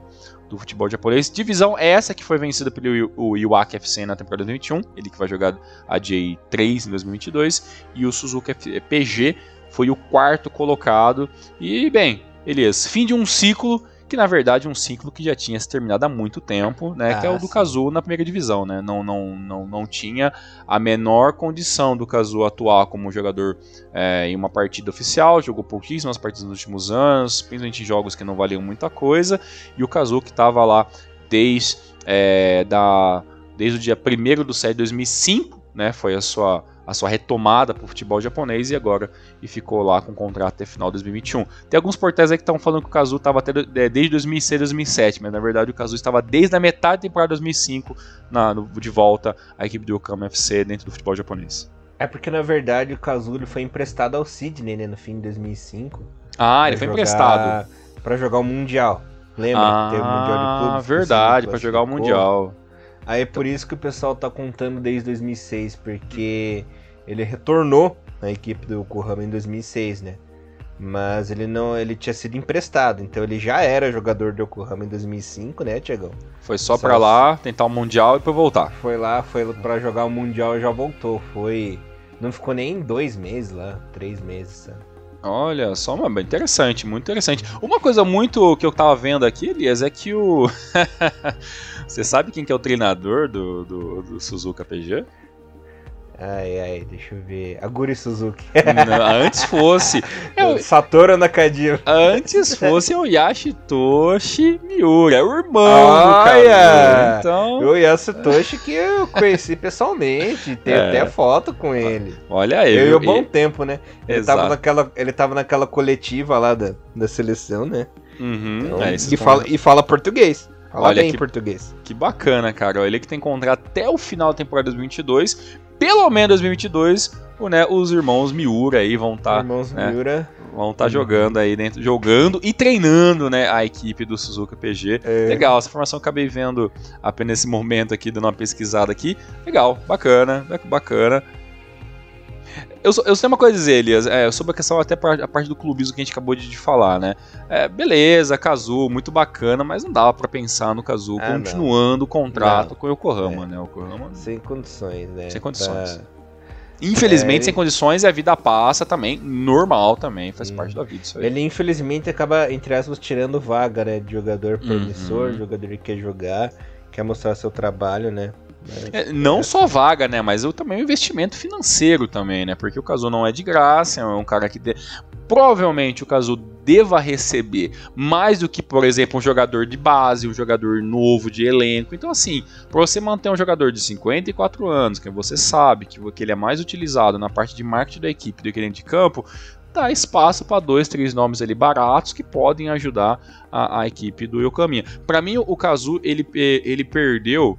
do futebol japonês. Divisão essa que foi vencida pelo Iwaki FC na temporada 2021, ele que vai jogar a J3 em 2022, e o Suzuka PG foi o quarto colocado. E bem, Elias, fim de um ciclo que na verdade é um ciclo que já tinha se terminado há muito tempo, né? Ah, que é o do Kazu na primeira divisão, né? Não, não, não, não tinha a menor condição do Kazu atuar como jogador é, em uma partida oficial, jogou pouquíssimas partidas nos últimos anos, principalmente em jogos que não valiam muita coisa, e o Kazu que estava lá desde, é, da, desde o dia 1 do 7 de 2005, né? Foi a sua a sua retomada para o futebol japonês e agora e ficou lá com o contrato até final de 2021. Tem alguns portais aí que estão falando que o Kazu estava até é, desde 2006, 2007, mas na verdade o Kazu estava desde a metade da temporada de 2005 na, no, de volta à equipe do Yokohama FC dentro do futebol japonês. É porque na verdade o Kazu foi emprestado ao Sydney né, no fim de 2005. Ah, ele foi jogar, emprestado para jogar o mundial. Lembra? Ah, Teve o mundial de clubes. verdade, para jogar o mundial. Aí é por isso que o pessoal tá contando desde 2006, porque ele retornou na equipe do Yokohama em 2006, né? Mas ele não, ele tinha sido emprestado, então ele já era jogador do Yokohama em 2005, né, Tiagão? Foi só, só para lá tentar o mundial e para voltar. Foi lá, foi para jogar o mundial e já voltou. Foi, não ficou nem dois meses lá, três meses. Sabe? Olha, só uma interessante, muito interessante. Uma coisa muito que eu tava vendo aqui, Elias, é que o. Você sabe quem que é o treinador do, do, do Suzuka PG? Ai, ai, deixa eu ver. Aguri Suzuki. Não, antes fosse. Eu... Satoru Nakajima. Antes fosse o Yashitoshi Miura, é o irmão Olha! do Então... O Yashitoshi que eu conheci pessoalmente. Tem é. até foto com ele. Olha aí. Eu e o bom tempo, né? Ele tava, naquela, ele tava naquela coletiva lá da, da seleção, né? Uhum. Então, é, e, fala, e fala português. Fala Olha bem que, português. Que bacana, cara. Ele que tem contrato até o final da temporada 2022 pelo menos 2022, o, né, os irmãos Miura aí vão estar. Tá, irmãos né, Miura. Vão estar tá jogando aí dentro, jogando e treinando, né, a equipe do Suzuka PG. É. Legal, essa informação eu acabei vendo apenas nesse momento aqui, dando uma pesquisada aqui. Legal, bacana, bacana. Eu, eu tenho uma coisa a dizer, Elias, é, sobre a questão até a parte do clubismo que a gente acabou de, de falar, né? É, beleza, Kazu, muito bacana, mas não dava para pensar no Kazu ah, continuando não. o contrato não. com o Yokohama, é. né? O Yokohama, sem condições, né? Sem condições. Pra... Infelizmente, é, sem condições, a vida passa também, normal também, faz hum. parte da vida isso aí. Ele, infelizmente, acaba, entre aspas, tirando vaga, né? De jogador promissor, uhum. jogador que quer jogar, quer mostrar seu trabalho, né? É, não só vaga, né? Mas eu, também o investimento financeiro também, né? Porque o Cazu não é de graça, é um cara que. De... Provavelmente o Cazu deva receber mais do que, por exemplo, um jogador de base, um jogador novo de elenco. Então, assim, para você manter um jogador de 54 anos, que você sabe que, que ele é mais utilizado na parte de marketing da equipe do que dentro de campo, dá espaço para dois, três nomes ali baratos que podem ajudar a, a equipe do Yokohama. Para mim, o Kazu ele, ele perdeu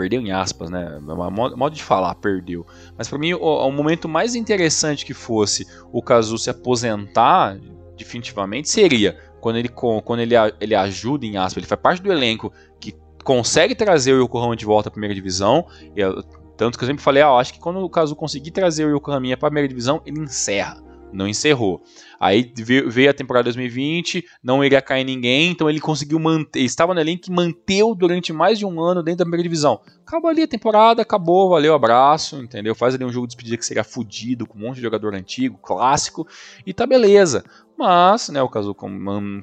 perdeu em aspas, né? Modo de falar, perdeu. Mas para mim, o, o, momento mais interessante que fosse o Kazu se aposentar definitivamente seria quando ele, quando ele, ele ajuda em aspas, ele faz parte do elenco que consegue trazer o Yokohama de volta à primeira divisão. E, tanto que eu sempre falei, ah, acho que quando o Kazu conseguir trazer o Yokohama para a primeira divisão, ele encerra não encerrou. Aí veio a temporada 2020, não iria cair ninguém, então ele conseguiu manter, estava no elenco que manteve durante mais de um ano dentro da primeira divisão. Acabou ali a temporada, acabou, valeu, abraço, entendeu? Faz ali um jogo de despedida que seria fudido, com um monte de jogador antigo, clássico, e tá beleza. Mas, né, o caso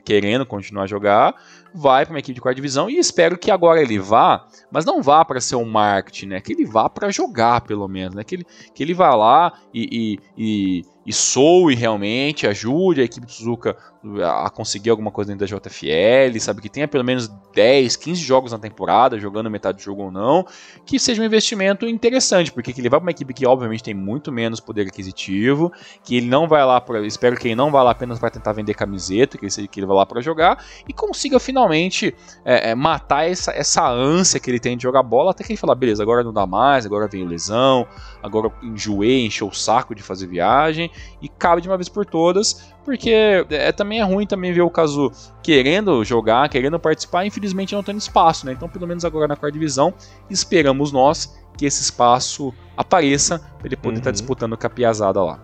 querendo continuar a jogar, vai para uma equipe de quarta divisão e espero que agora ele vá, mas não vá para ser um marketing, né? Que ele vá para jogar, pelo menos, né? Que ele, que ele vá lá e, e, e e soe realmente, ajude a equipe do Suzuka a conseguir alguma coisa dentro da JFL, sabe? Que tenha pelo menos 10, 15 jogos na temporada, jogando metade do jogo ou não, que seja um investimento interessante, porque ele vai para uma equipe que obviamente tem muito menos poder aquisitivo, que ele não vai lá, pra, espero que ele não vá lá apenas para tentar vender camiseta, que ele, que ele vai lá para jogar, e consiga finalmente é, é, matar essa, essa ânsia que ele tem de jogar bola, até que ele fala, beleza, agora não dá mais, agora vem lesão, agora enjoei, encheu o saco de fazer viagem, e cabe de uma vez por todas, porque é, também é ruim também ver o caso querendo jogar, querendo participar, infelizmente não tendo espaço, né? Então, pelo menos agora na quarta divisão, esperamos nós que esse espaço apareça para ele poder estar tá uhum. tá disputando com a piazada lá.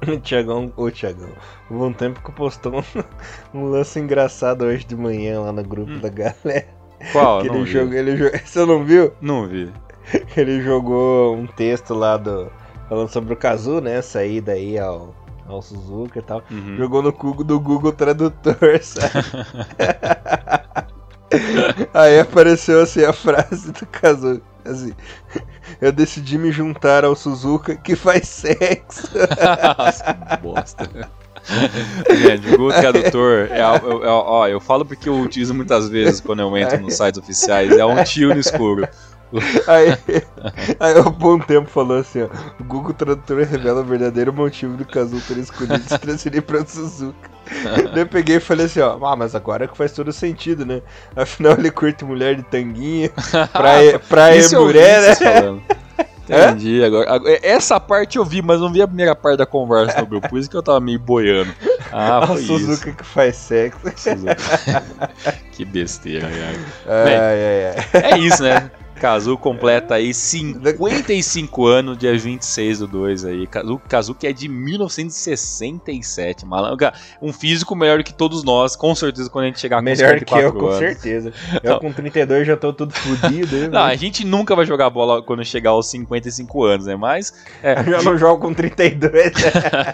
O Tiagão, ô Tiagão, houve um tempo que postou um, um, lance engraçado hoje de manhã lá no grupo hum. da galera. Qual? Que ele jogou, ele jogou, você não viu? Não vi. Ele jogou um texto lá do falando sobre o Kazu, né, saída aí ao ao Suzuka e tal. Uhum. Jogou no Google, do Google Tradutor, sabe? aí apareceu assim a frase do Kazu. Assim, eu decidi me juntar ao Suzuka que faz sexo. Nossa, bosta. Gente, o Google Tradutor é, é, é, ó, eu falo porque eu utilizo muitas vezes quando eu entro nos sites oficiais, é um tio no escuro. Aí, aí o Bom Tempo falou assim, ó, o Google Tradutor revela o verdadeiro motivo do Kazu ter escolhido se transferir pra Suzuka. Daí eu peguei e falei assim, ó, ah, mas agora que faz todo sentido, né? Afinal ele curte mulher de tanguinha, praia, praia mulher, né? Entendi, agora, essa parte eu vi, mas não vi a primeira parte da conversa no grupo, por isso que eu tava meio boiando. Ah, foi a Suzuka isso. que faz sexo. que besteira, cara. Ai, Bem, ai, ai. É isso, né? Kazu completa aí 55 anos, dia 26 do 2 aí. Kazu, Kazu que é de 1967, malandro. Um físico melhor que todos nós, com certeza, quando a gente chegar com Melhor que eu, com certeza. Eu não. com 32 já tô todo fodido. não, a gente nunca vai jogar bola quando chegar aos 55 anos, né? Mas. É, eu já não jogo com 32.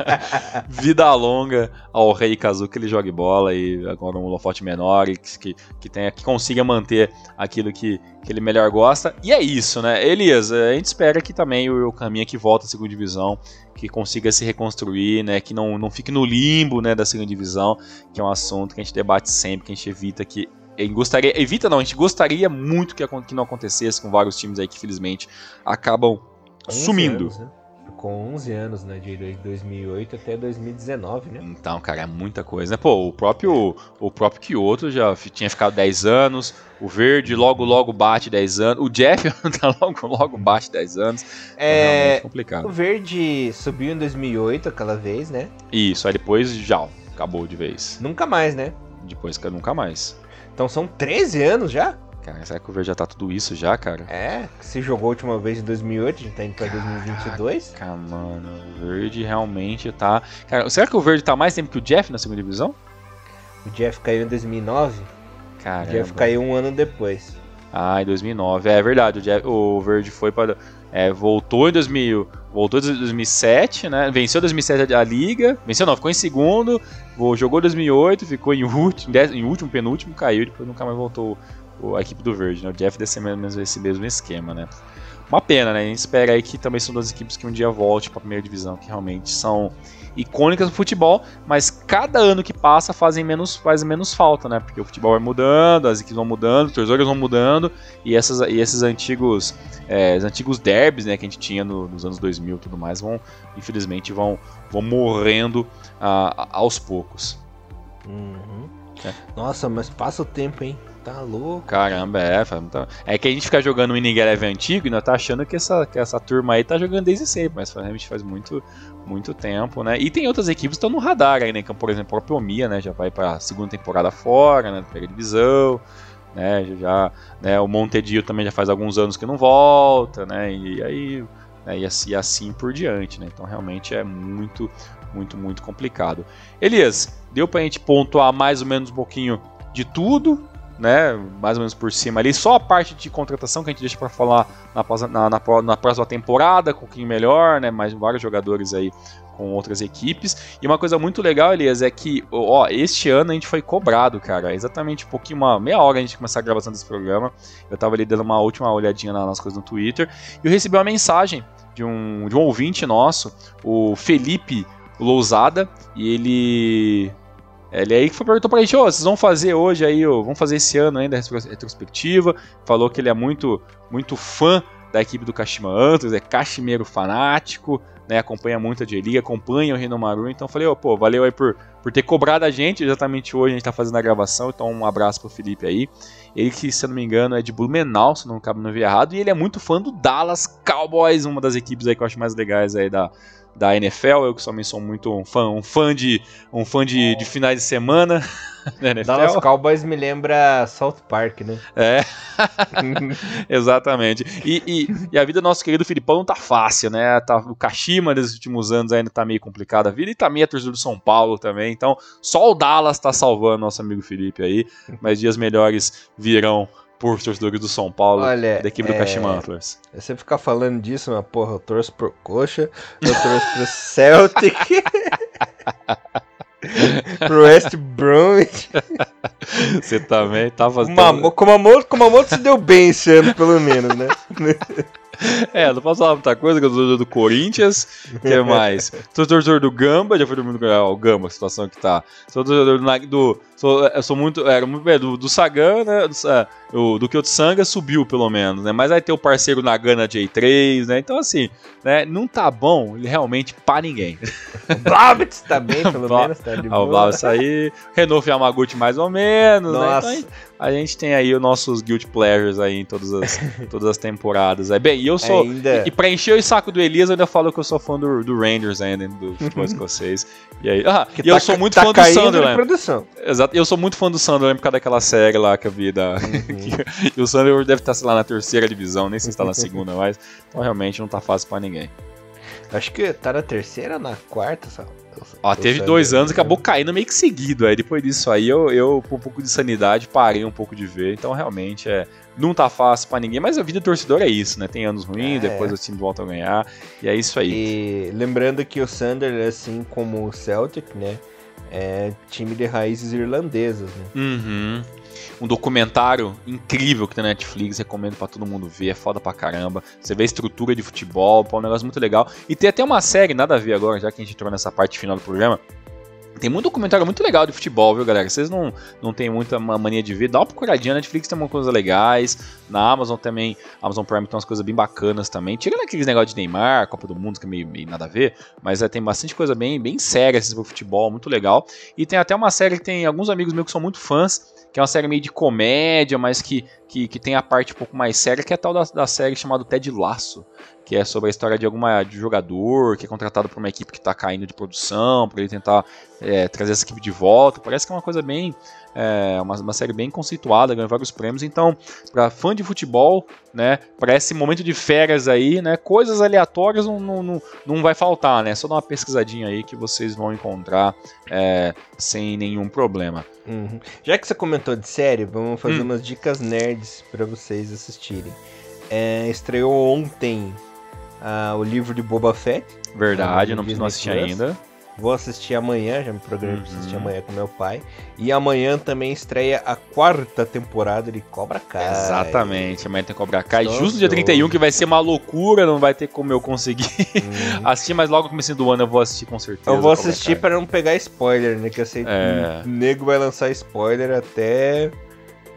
Vida longa ao Rei Kazu que ele jogue bola e agora um holofote menor e que, que, que, tenha, que consiga manter aquilo que, que ele melhor gosta. E é isso, né? Elias, a gente espera que também o Caminha que volta à segunda divisão, que consiga se reconstruir, né? Que não, não fique no limbo né, da segunda divisão, que é um assunto que a gente debate sempre, que a gente evita que. Gostaria, evita não, a gente gostaria muito que, que não acontecesse com vários times aí que felizmente acabam sumindo. Anos, né? Com 11 anos, né? De 2008 até 2019, né? Então, cara, é muita coisa, né? Pô, o próprio, o próprio Kyoto já tinha ficado 10 anos, o Verde logo, logo bate 10 anos, o Jeff tá logo, logo bate 10 anos. É, é complicado. O Verde subiu em 2008 aquela vez, né? Isso, aí depois já acabou de vez. Nunca mais, né? Depois nunca mais. Então são 13 anos já? Cara, será que o Verde já tá tudo isso já, cara? É, se jogou a última vez em 2008, a gente tá indo pra Caraca, 2022. Cara, mano, o Verde realmente tá... Cara, será que o Verde tá mais tempo que o Jeff na segunda divisão? O Jeff caiu em 2009. Caramba. O Jeff caiu um ano depois. Ah, em 2009. É, é verdade, o, Jeff, o Verde foi para... É, voltou em 2000, voltou em 2007, né? Venceu em 2007 a liga, venceu não, ficou em segundo, jogou em 2008, ficou em último, em último, penúltimo, caiu, depois nunca mais voltou a equipe do Verde, né? O Jeff deve ser menos esse mesmo esquema, né? Uma pena, né? A gente espera aí que também são duas equipes que um dia volte para a primeira divisão, que realmente são icônicas do futebol, mas cada ano que passa fazem menos, fazem menos falta, né? Porque o futebol vai mudando, as equipes vão mudando, os torcedores vão mudando, e, essas, e esses antigos é, os antigos derbys né, que a gente tinha no, nos anos 2000 e tudo mais, vão, infelizmente, vão, vão morrendo uh, aos poucos. Uhum. É. Nossa, mas passa o tempo, hein? Tá louco. Caramba, é. É que a gente fica jogando o Winning Eleven antigo e nós tá achando que essa, que essa turma aí tá jogando desde sempre, mas realmente faz muito, muito tempo, né? E tem outras equipes que estão no radar aí, né? Como, por exemplo, a própria Omia, né? Já vai pra segunda temporada fora, né? Pega divisão, né? Já, né? O Montedio também já faz alguns anos que não volta, né? E aí... Né, e, assim, e assim por diante, né? Então realmente é muito, muito, muito complicado. Elias, deu pra gente pontuar mais ou menos um pouquinho de tudo, né, mais ou menos por cima ali. Só a parte de contratação que a gente deixa para falar na, na, na, na, próxima temporada, um pouquinho melhor, né, mais vários jogadores aí com outras equipes. E uma coisa muito legal, Elias, é que ó, este ano a gente foi cobrado, cara. Exatamente um pouquinho, uma meia hora a gente começar a gravação desse programa. Eu tava ali dando uma última olhadinha nas coisas no Twitter. E eu recebi uma mensagem de um, de um ouvinte nosso, o Felipe Lousada, e ele ele aí foi perguntou pra gente, ô, oh, vocês vão fazer hoje aí, oh, vão fazer esse ano ainda a retrospectiva. Falou que ele é muito, muito fã da equipe do Kashima Antlers, é cachimeiro fanático, né, acompanha muito a J-League, acompanha o Renomaru, então falei, oh, pô, valeu aí por, por ter cobrado a gente exatamente hoje, a gente tá fazendo a gravação, então um abraço pro Felipe aí. Ele que, se eu não me engano, é de Blumenau, se não cabe não errado, e ele é muito fã do Dallas Cowboys, uma das equipes aí que eu acho mais legais aí da, da NFL. Eu que também sou muito um fã, um fã de um fã de, de finais de semana da NFL. Dallas Cowboys me lembra South Park, né? É, exatamente. E, e, e, a vida do nosso querido Filipão não tá fácil, né? Tá, o Kashima nesses últimos anos ainda tá meio complicada a vida e também a torcida do São Paulo também. Então, só o Dallas tá salvando nosso amigo Felipe aí. Mas dias melhores virão por torcedores do São Paulo, Olha, da equipe é... do Kashima Antlers. Você ficar falando disso, mas porra, eu torço pro Coxa, eu torço pro Celtic. pro West Bromwich. Você também tava. Mamo, Kumamoto, Kumamoto se deu bem esse ano, pelo menos, né? É, não posso falar muita coisa, que eu sou torcedor do Corinthians, que é mais? Sou torcedor do Gamba, já foi do mundo o Gamba, a situação que tá. Sou torcedor do, do sou, eu sou muito, era muito é, do, do Sagan, né, do, é, o, do Kyoto Sanga subiu pelo menos, né, mas aí tem o parceiro Nagana J3, né, então assim, né, não tá bom realmente pra ninguém. O Blabitz tá bem, pelo menos, tá de boa. O Blabitz aí, Renault Yamaguchi mais ou menos, Nossa. né, então, a gente tem aí os nossos Guild Pleasures aí em todas as, todas as temporadas. Aí, bem, e eu sou. Ainda... E, e pra encher o saco do Elias, eu ainda falo que eu sou fã do, do Rangers ainda, do futebol escocês. E aí. Ah, e tá, eu sou muito tá fã do Sunderland. Produção. Exato. Eu sou muito fã do Sunderland por causa daquela série lá que eu vi da. Uhum. e o Sunderland deve estar, sei lá, na terceira divisão, nem sei se está na segunda mais. Então realmente não tá fácil pra ninguém. Acho que tá na terceira, na quarta, sabe? Ó, teve dois anos e acabou caindo meio que seguido. Aí depois disso aí eu, eu, com um pouco de sanidade, parei um pouco de ver. Então realmente é. Não tá fácil para ninguém, mas a vida do torcedor é isso, né? Tem anos ruins, é. depois o time volta a ganhar. E é isso aí. E lembrando que o Sander, assim como o Celtic, né? É time de raízes irlandesas, né? Uhum um documentário incrível que tem na Netflix, recomendo para todo mundo ver, é foda pra caramba. Você vê a estrutura de futebol, é um negócio muito legal. E tem até uma série, nada a ver agora, já que a gente entrou nessa parte final do programa. Tem muito documentário muito legal de futebol, viu, galera? Vocês não, não tem muita mania de ver, dá uma procuradinha. Na Netflix tem uma coisa legais. Na Amazon também, Amazon Prime tem umas coisas bem bacanas também. Tirando aqueles negócios de Neymar, Copa do Mundo, que é meio, meio nada a ver. Mas é, tem bastante coisa bem, bem séria assim, sobre futebol, muito legal. E tem até uma série que tem alguns amigos meus que são muito fãs que é uma série meio de comédia, mas que, que, que tem a parte um pouco mais séria, que é a tal da, da série chamada Ted Laço, que é sobre a história de alguma de jogador que é contratado por uma equipe que está caindo de produção, para ele tentar é, trazer essa equipe de volta. Parece que é uma coisa bem é uma, uma, série bem conceituada, ganhou vários prêmios. Então, para fã de futebol, né, para esse momento de férias aí, né, coisas aleatórias não, não, não, não vai faltar, né? Só dá uma pesquisadinha aí que vocês vão encontrar é, sem nenhum problema. Uhum. Já que você comentou de série, vamos fazer hum. umas dicas nerds para vocês assistirem. É, estreou ontem uh, o livro de Boba Fett. Verdade, eu não preciso assistir ainda. Vou assistir amanhã, já me programei uhum. pra assistir amanhã com meu pai. E amanhã também estreia a quarta temporada de Cobra Kai. Exatamente, amanhã tem Cobra Kai. Estou Justo no dia 31, que vai ser uma loucura, não vai ter como eu conseguir uhum. assistir, mas logo no começo do ano eu vou assistir com certeza. Eu vou assistir para não pegar spoiler, né? Que eu sei é... que o nego vai lançar spoiler até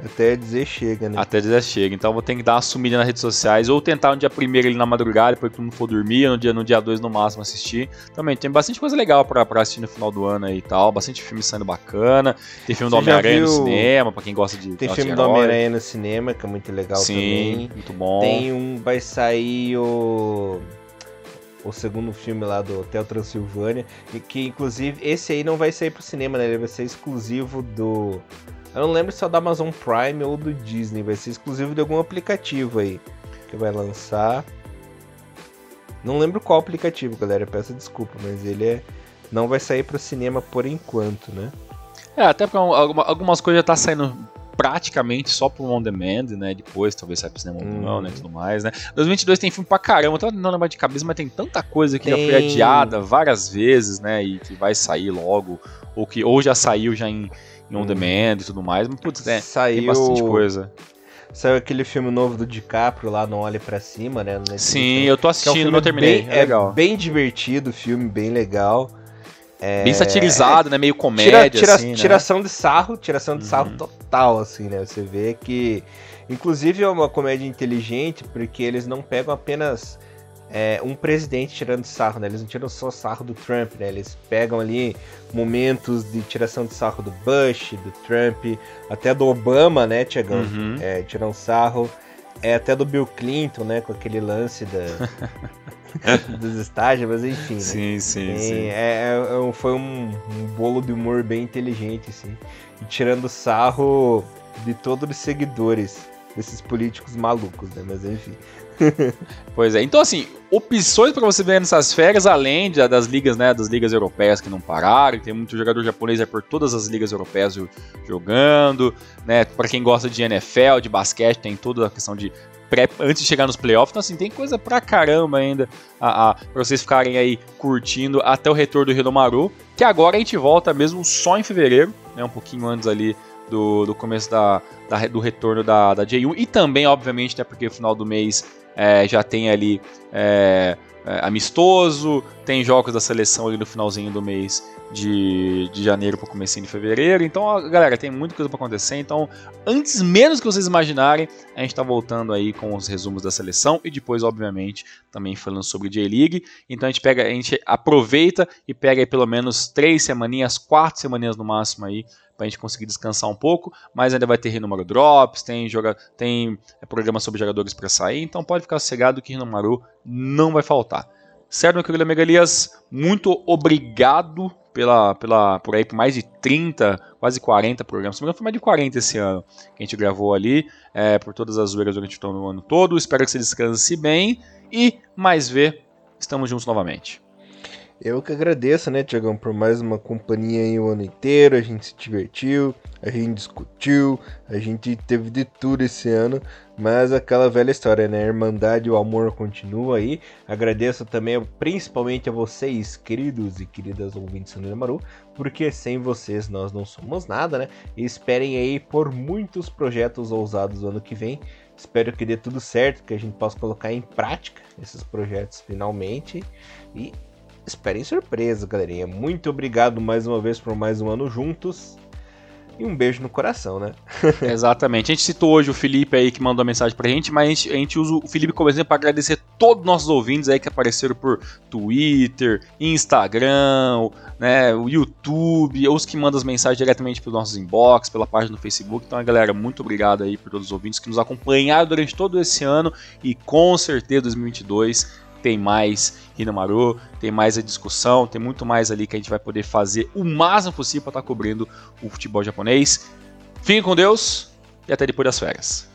até dizer chega, né? Até dizer chega. Então vou ter que dar uma sumida nas redes sociais. Ou tentar no dia primeiro ali na madrugada, depois que todo mundo for dormir, no dia 2 no dia dois, no máximo assistir. Também tem bastante coisa legal pra, pra assistir no final do ano aí e tal. Bastante filme saindo bacana. Tem filme Você do Homem-Aranha viu... no cinema, pra quem gosta de. Tem filme do Homem-Aranha no cinema, que é muito legal Sim, também. Muito bom. Tem um. Vai sair o o segundo filme lá do Hotel Transilvânia, que inclusive esse aí não vai sair pro cinema, né? Ele vai ser exclusivo do eu não lembro se é da Amazon Prime ou do Disney, vai ser exclusivo de algum aplicativo aí que vai lançar. Não lembro qual aplicativo, galera, peço desculpa, mas ele é não vai sair para o cinema por enquanto, né? É, até porque algumas coisas já tá saindo praticamente só pro on demand, né? Depois talvez saia pro cinema ou não, né? Uhum. Tudo mais, né? 2022 tem filme pra caramba, então não lembro de cabeça, mas tem tanta coisa que tem... já foi adiada várias vezes, né? E que vai sair logo, ou que ou já saiu já em em on demand e tudo mais. Mas, putz, é, Saiu... tem bastante coisa. Saiu aquele filme novo do DiCaprio lá, Não Olhe Pra Cima, né? Sim, eu tô assistindo, é um não terminei. Bem, é, legal. bem divertido, filme bem legal. É... Bem satirizado, é... né? Meio comédia, tira, tira, assim, né? Tiração de sarro, tiração de uhum. sarro total, assim, né? Você vê que... Inclusive é uma comédia inteligente, porque eles não pegam apenas é, um presidente tirando sarro, né? Eles não tiram só sarro do Trump, né? Eles pegam ali momentos de tiração de sarro do Bush, do Trump, até do Obama, né, Tiagão? Uhum. É, tiram sarro. É até do Bill Clinton, né? Com aquele lance da, dos estágios, mas enfim. Né? Sim, sim, sim. É, é, foi um, um, bolo de humor bem inteligente, assim. E tirando sarro de todos os seguidores desses políticos malucos, né? Mas enfim. pois é. Então, assim, opções para você ver nessas férias, além de, das ligas, né, das ligas europeias que não pararam, tem muito jogador japonês é por todas as ligas europeias jogando, né? Para quem gosta de NFL, de basquete, tem toda a questão de pré, antes de chegar nos playoffs, então assim, tem coisa pra caramba ainda a, a, pra vocês ficarem aí curtindo até o retorno do Renomaru, que agora a gente volta mesmo só em fevereiro, né, um pouquinho antes ali do, do começo da, da, do retorno da, da J1 e também, obviamente, né, porque final do mês é, já tem ali é, é, amistoso, tem jogos da seleção ali no finalzinho do mês de, de janeiro para comecinho de fevereiro. Então, galera, tem muita coisa para acontecer. Então, antes menos que vocês imaginarem, a gente está voltando aí com os resumos da seleção e depois, obviamente, também falando sobre J-League. Então a gente pega, a gente aproveita e pega aí pelo menos três semaninhas, quatro semaninhas no máximo aí para a gente conseguir descansar um pouco, mas ainda vai ter Renomaru Drops, tem, joga, tem é, programa sobre jogadores para sair, então pode ficar sossegado que Renomaru não vai faltar. Certo, meu querido Megalias? Muito obrigado pela, pela, por aí por mais de 30, quase 40 programas. Foi mais de 40 esse ano que a gente gravou ali, é, por todas as zoeiras durante o ano todo. Espero que você descanse bem e mais ver. Estamos juntos novamente. Eu que agradeço, né, Tiagão, por mais uma companhia aí o ano inteiro. A gente se divertiu, a gente discutiu, a gente teve de tudo esse ano. Mas aquela velha história, né? A Irmandade e o amor continua aí. Agradeço também, principalmente a vocês, queridos e queridas ouvintes do Maru, porque sem vocês nós não somos nada, né? E esperem aí por muitos projetos ousados no ano que vem. Espero que dê tudo certo, que a gente possa colocar em prática esses projetos finalmente. E esperem surpresa, galerinha. Muito obrigado mais uma vez por mais um ano juntos. E um beijo no coração, né? Exatamente. A gente citou hoje o Felipe aí que mandou a mensagem pra gente, mas a gente, a gente usa o Felipe como exemplo para agradecer todos os nossos ouvintes aí que apareceram por Twitter, Instagram, né, o YouTube, os que mandam as mensagens diretamente pelos nossos inbox, pela página do Facebook. Então, galera, muito obrigado aí por todos os ouvintes que nos acompanharam durante todo esse ano e com certeza 2022 tem mais Hinamaru, tem mais a discussão, tem muito mais ali que a gente vai poder fazer o máximo possível para estar tá cobrindo o futebol japonês. Fiquem com Deus e até depois das férias.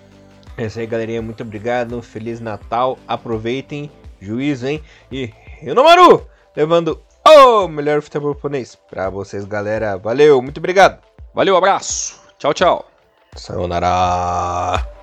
É isso aí, galerinha. Muito obrigado. Feliz Natal. Aproveitem. Juízo, hein? E Hinamaru levando o melhor futebol japonês para vocês, galera. Valeu, muito obrigado. Valeu, abraço. Tchau, tchau. Sayonara.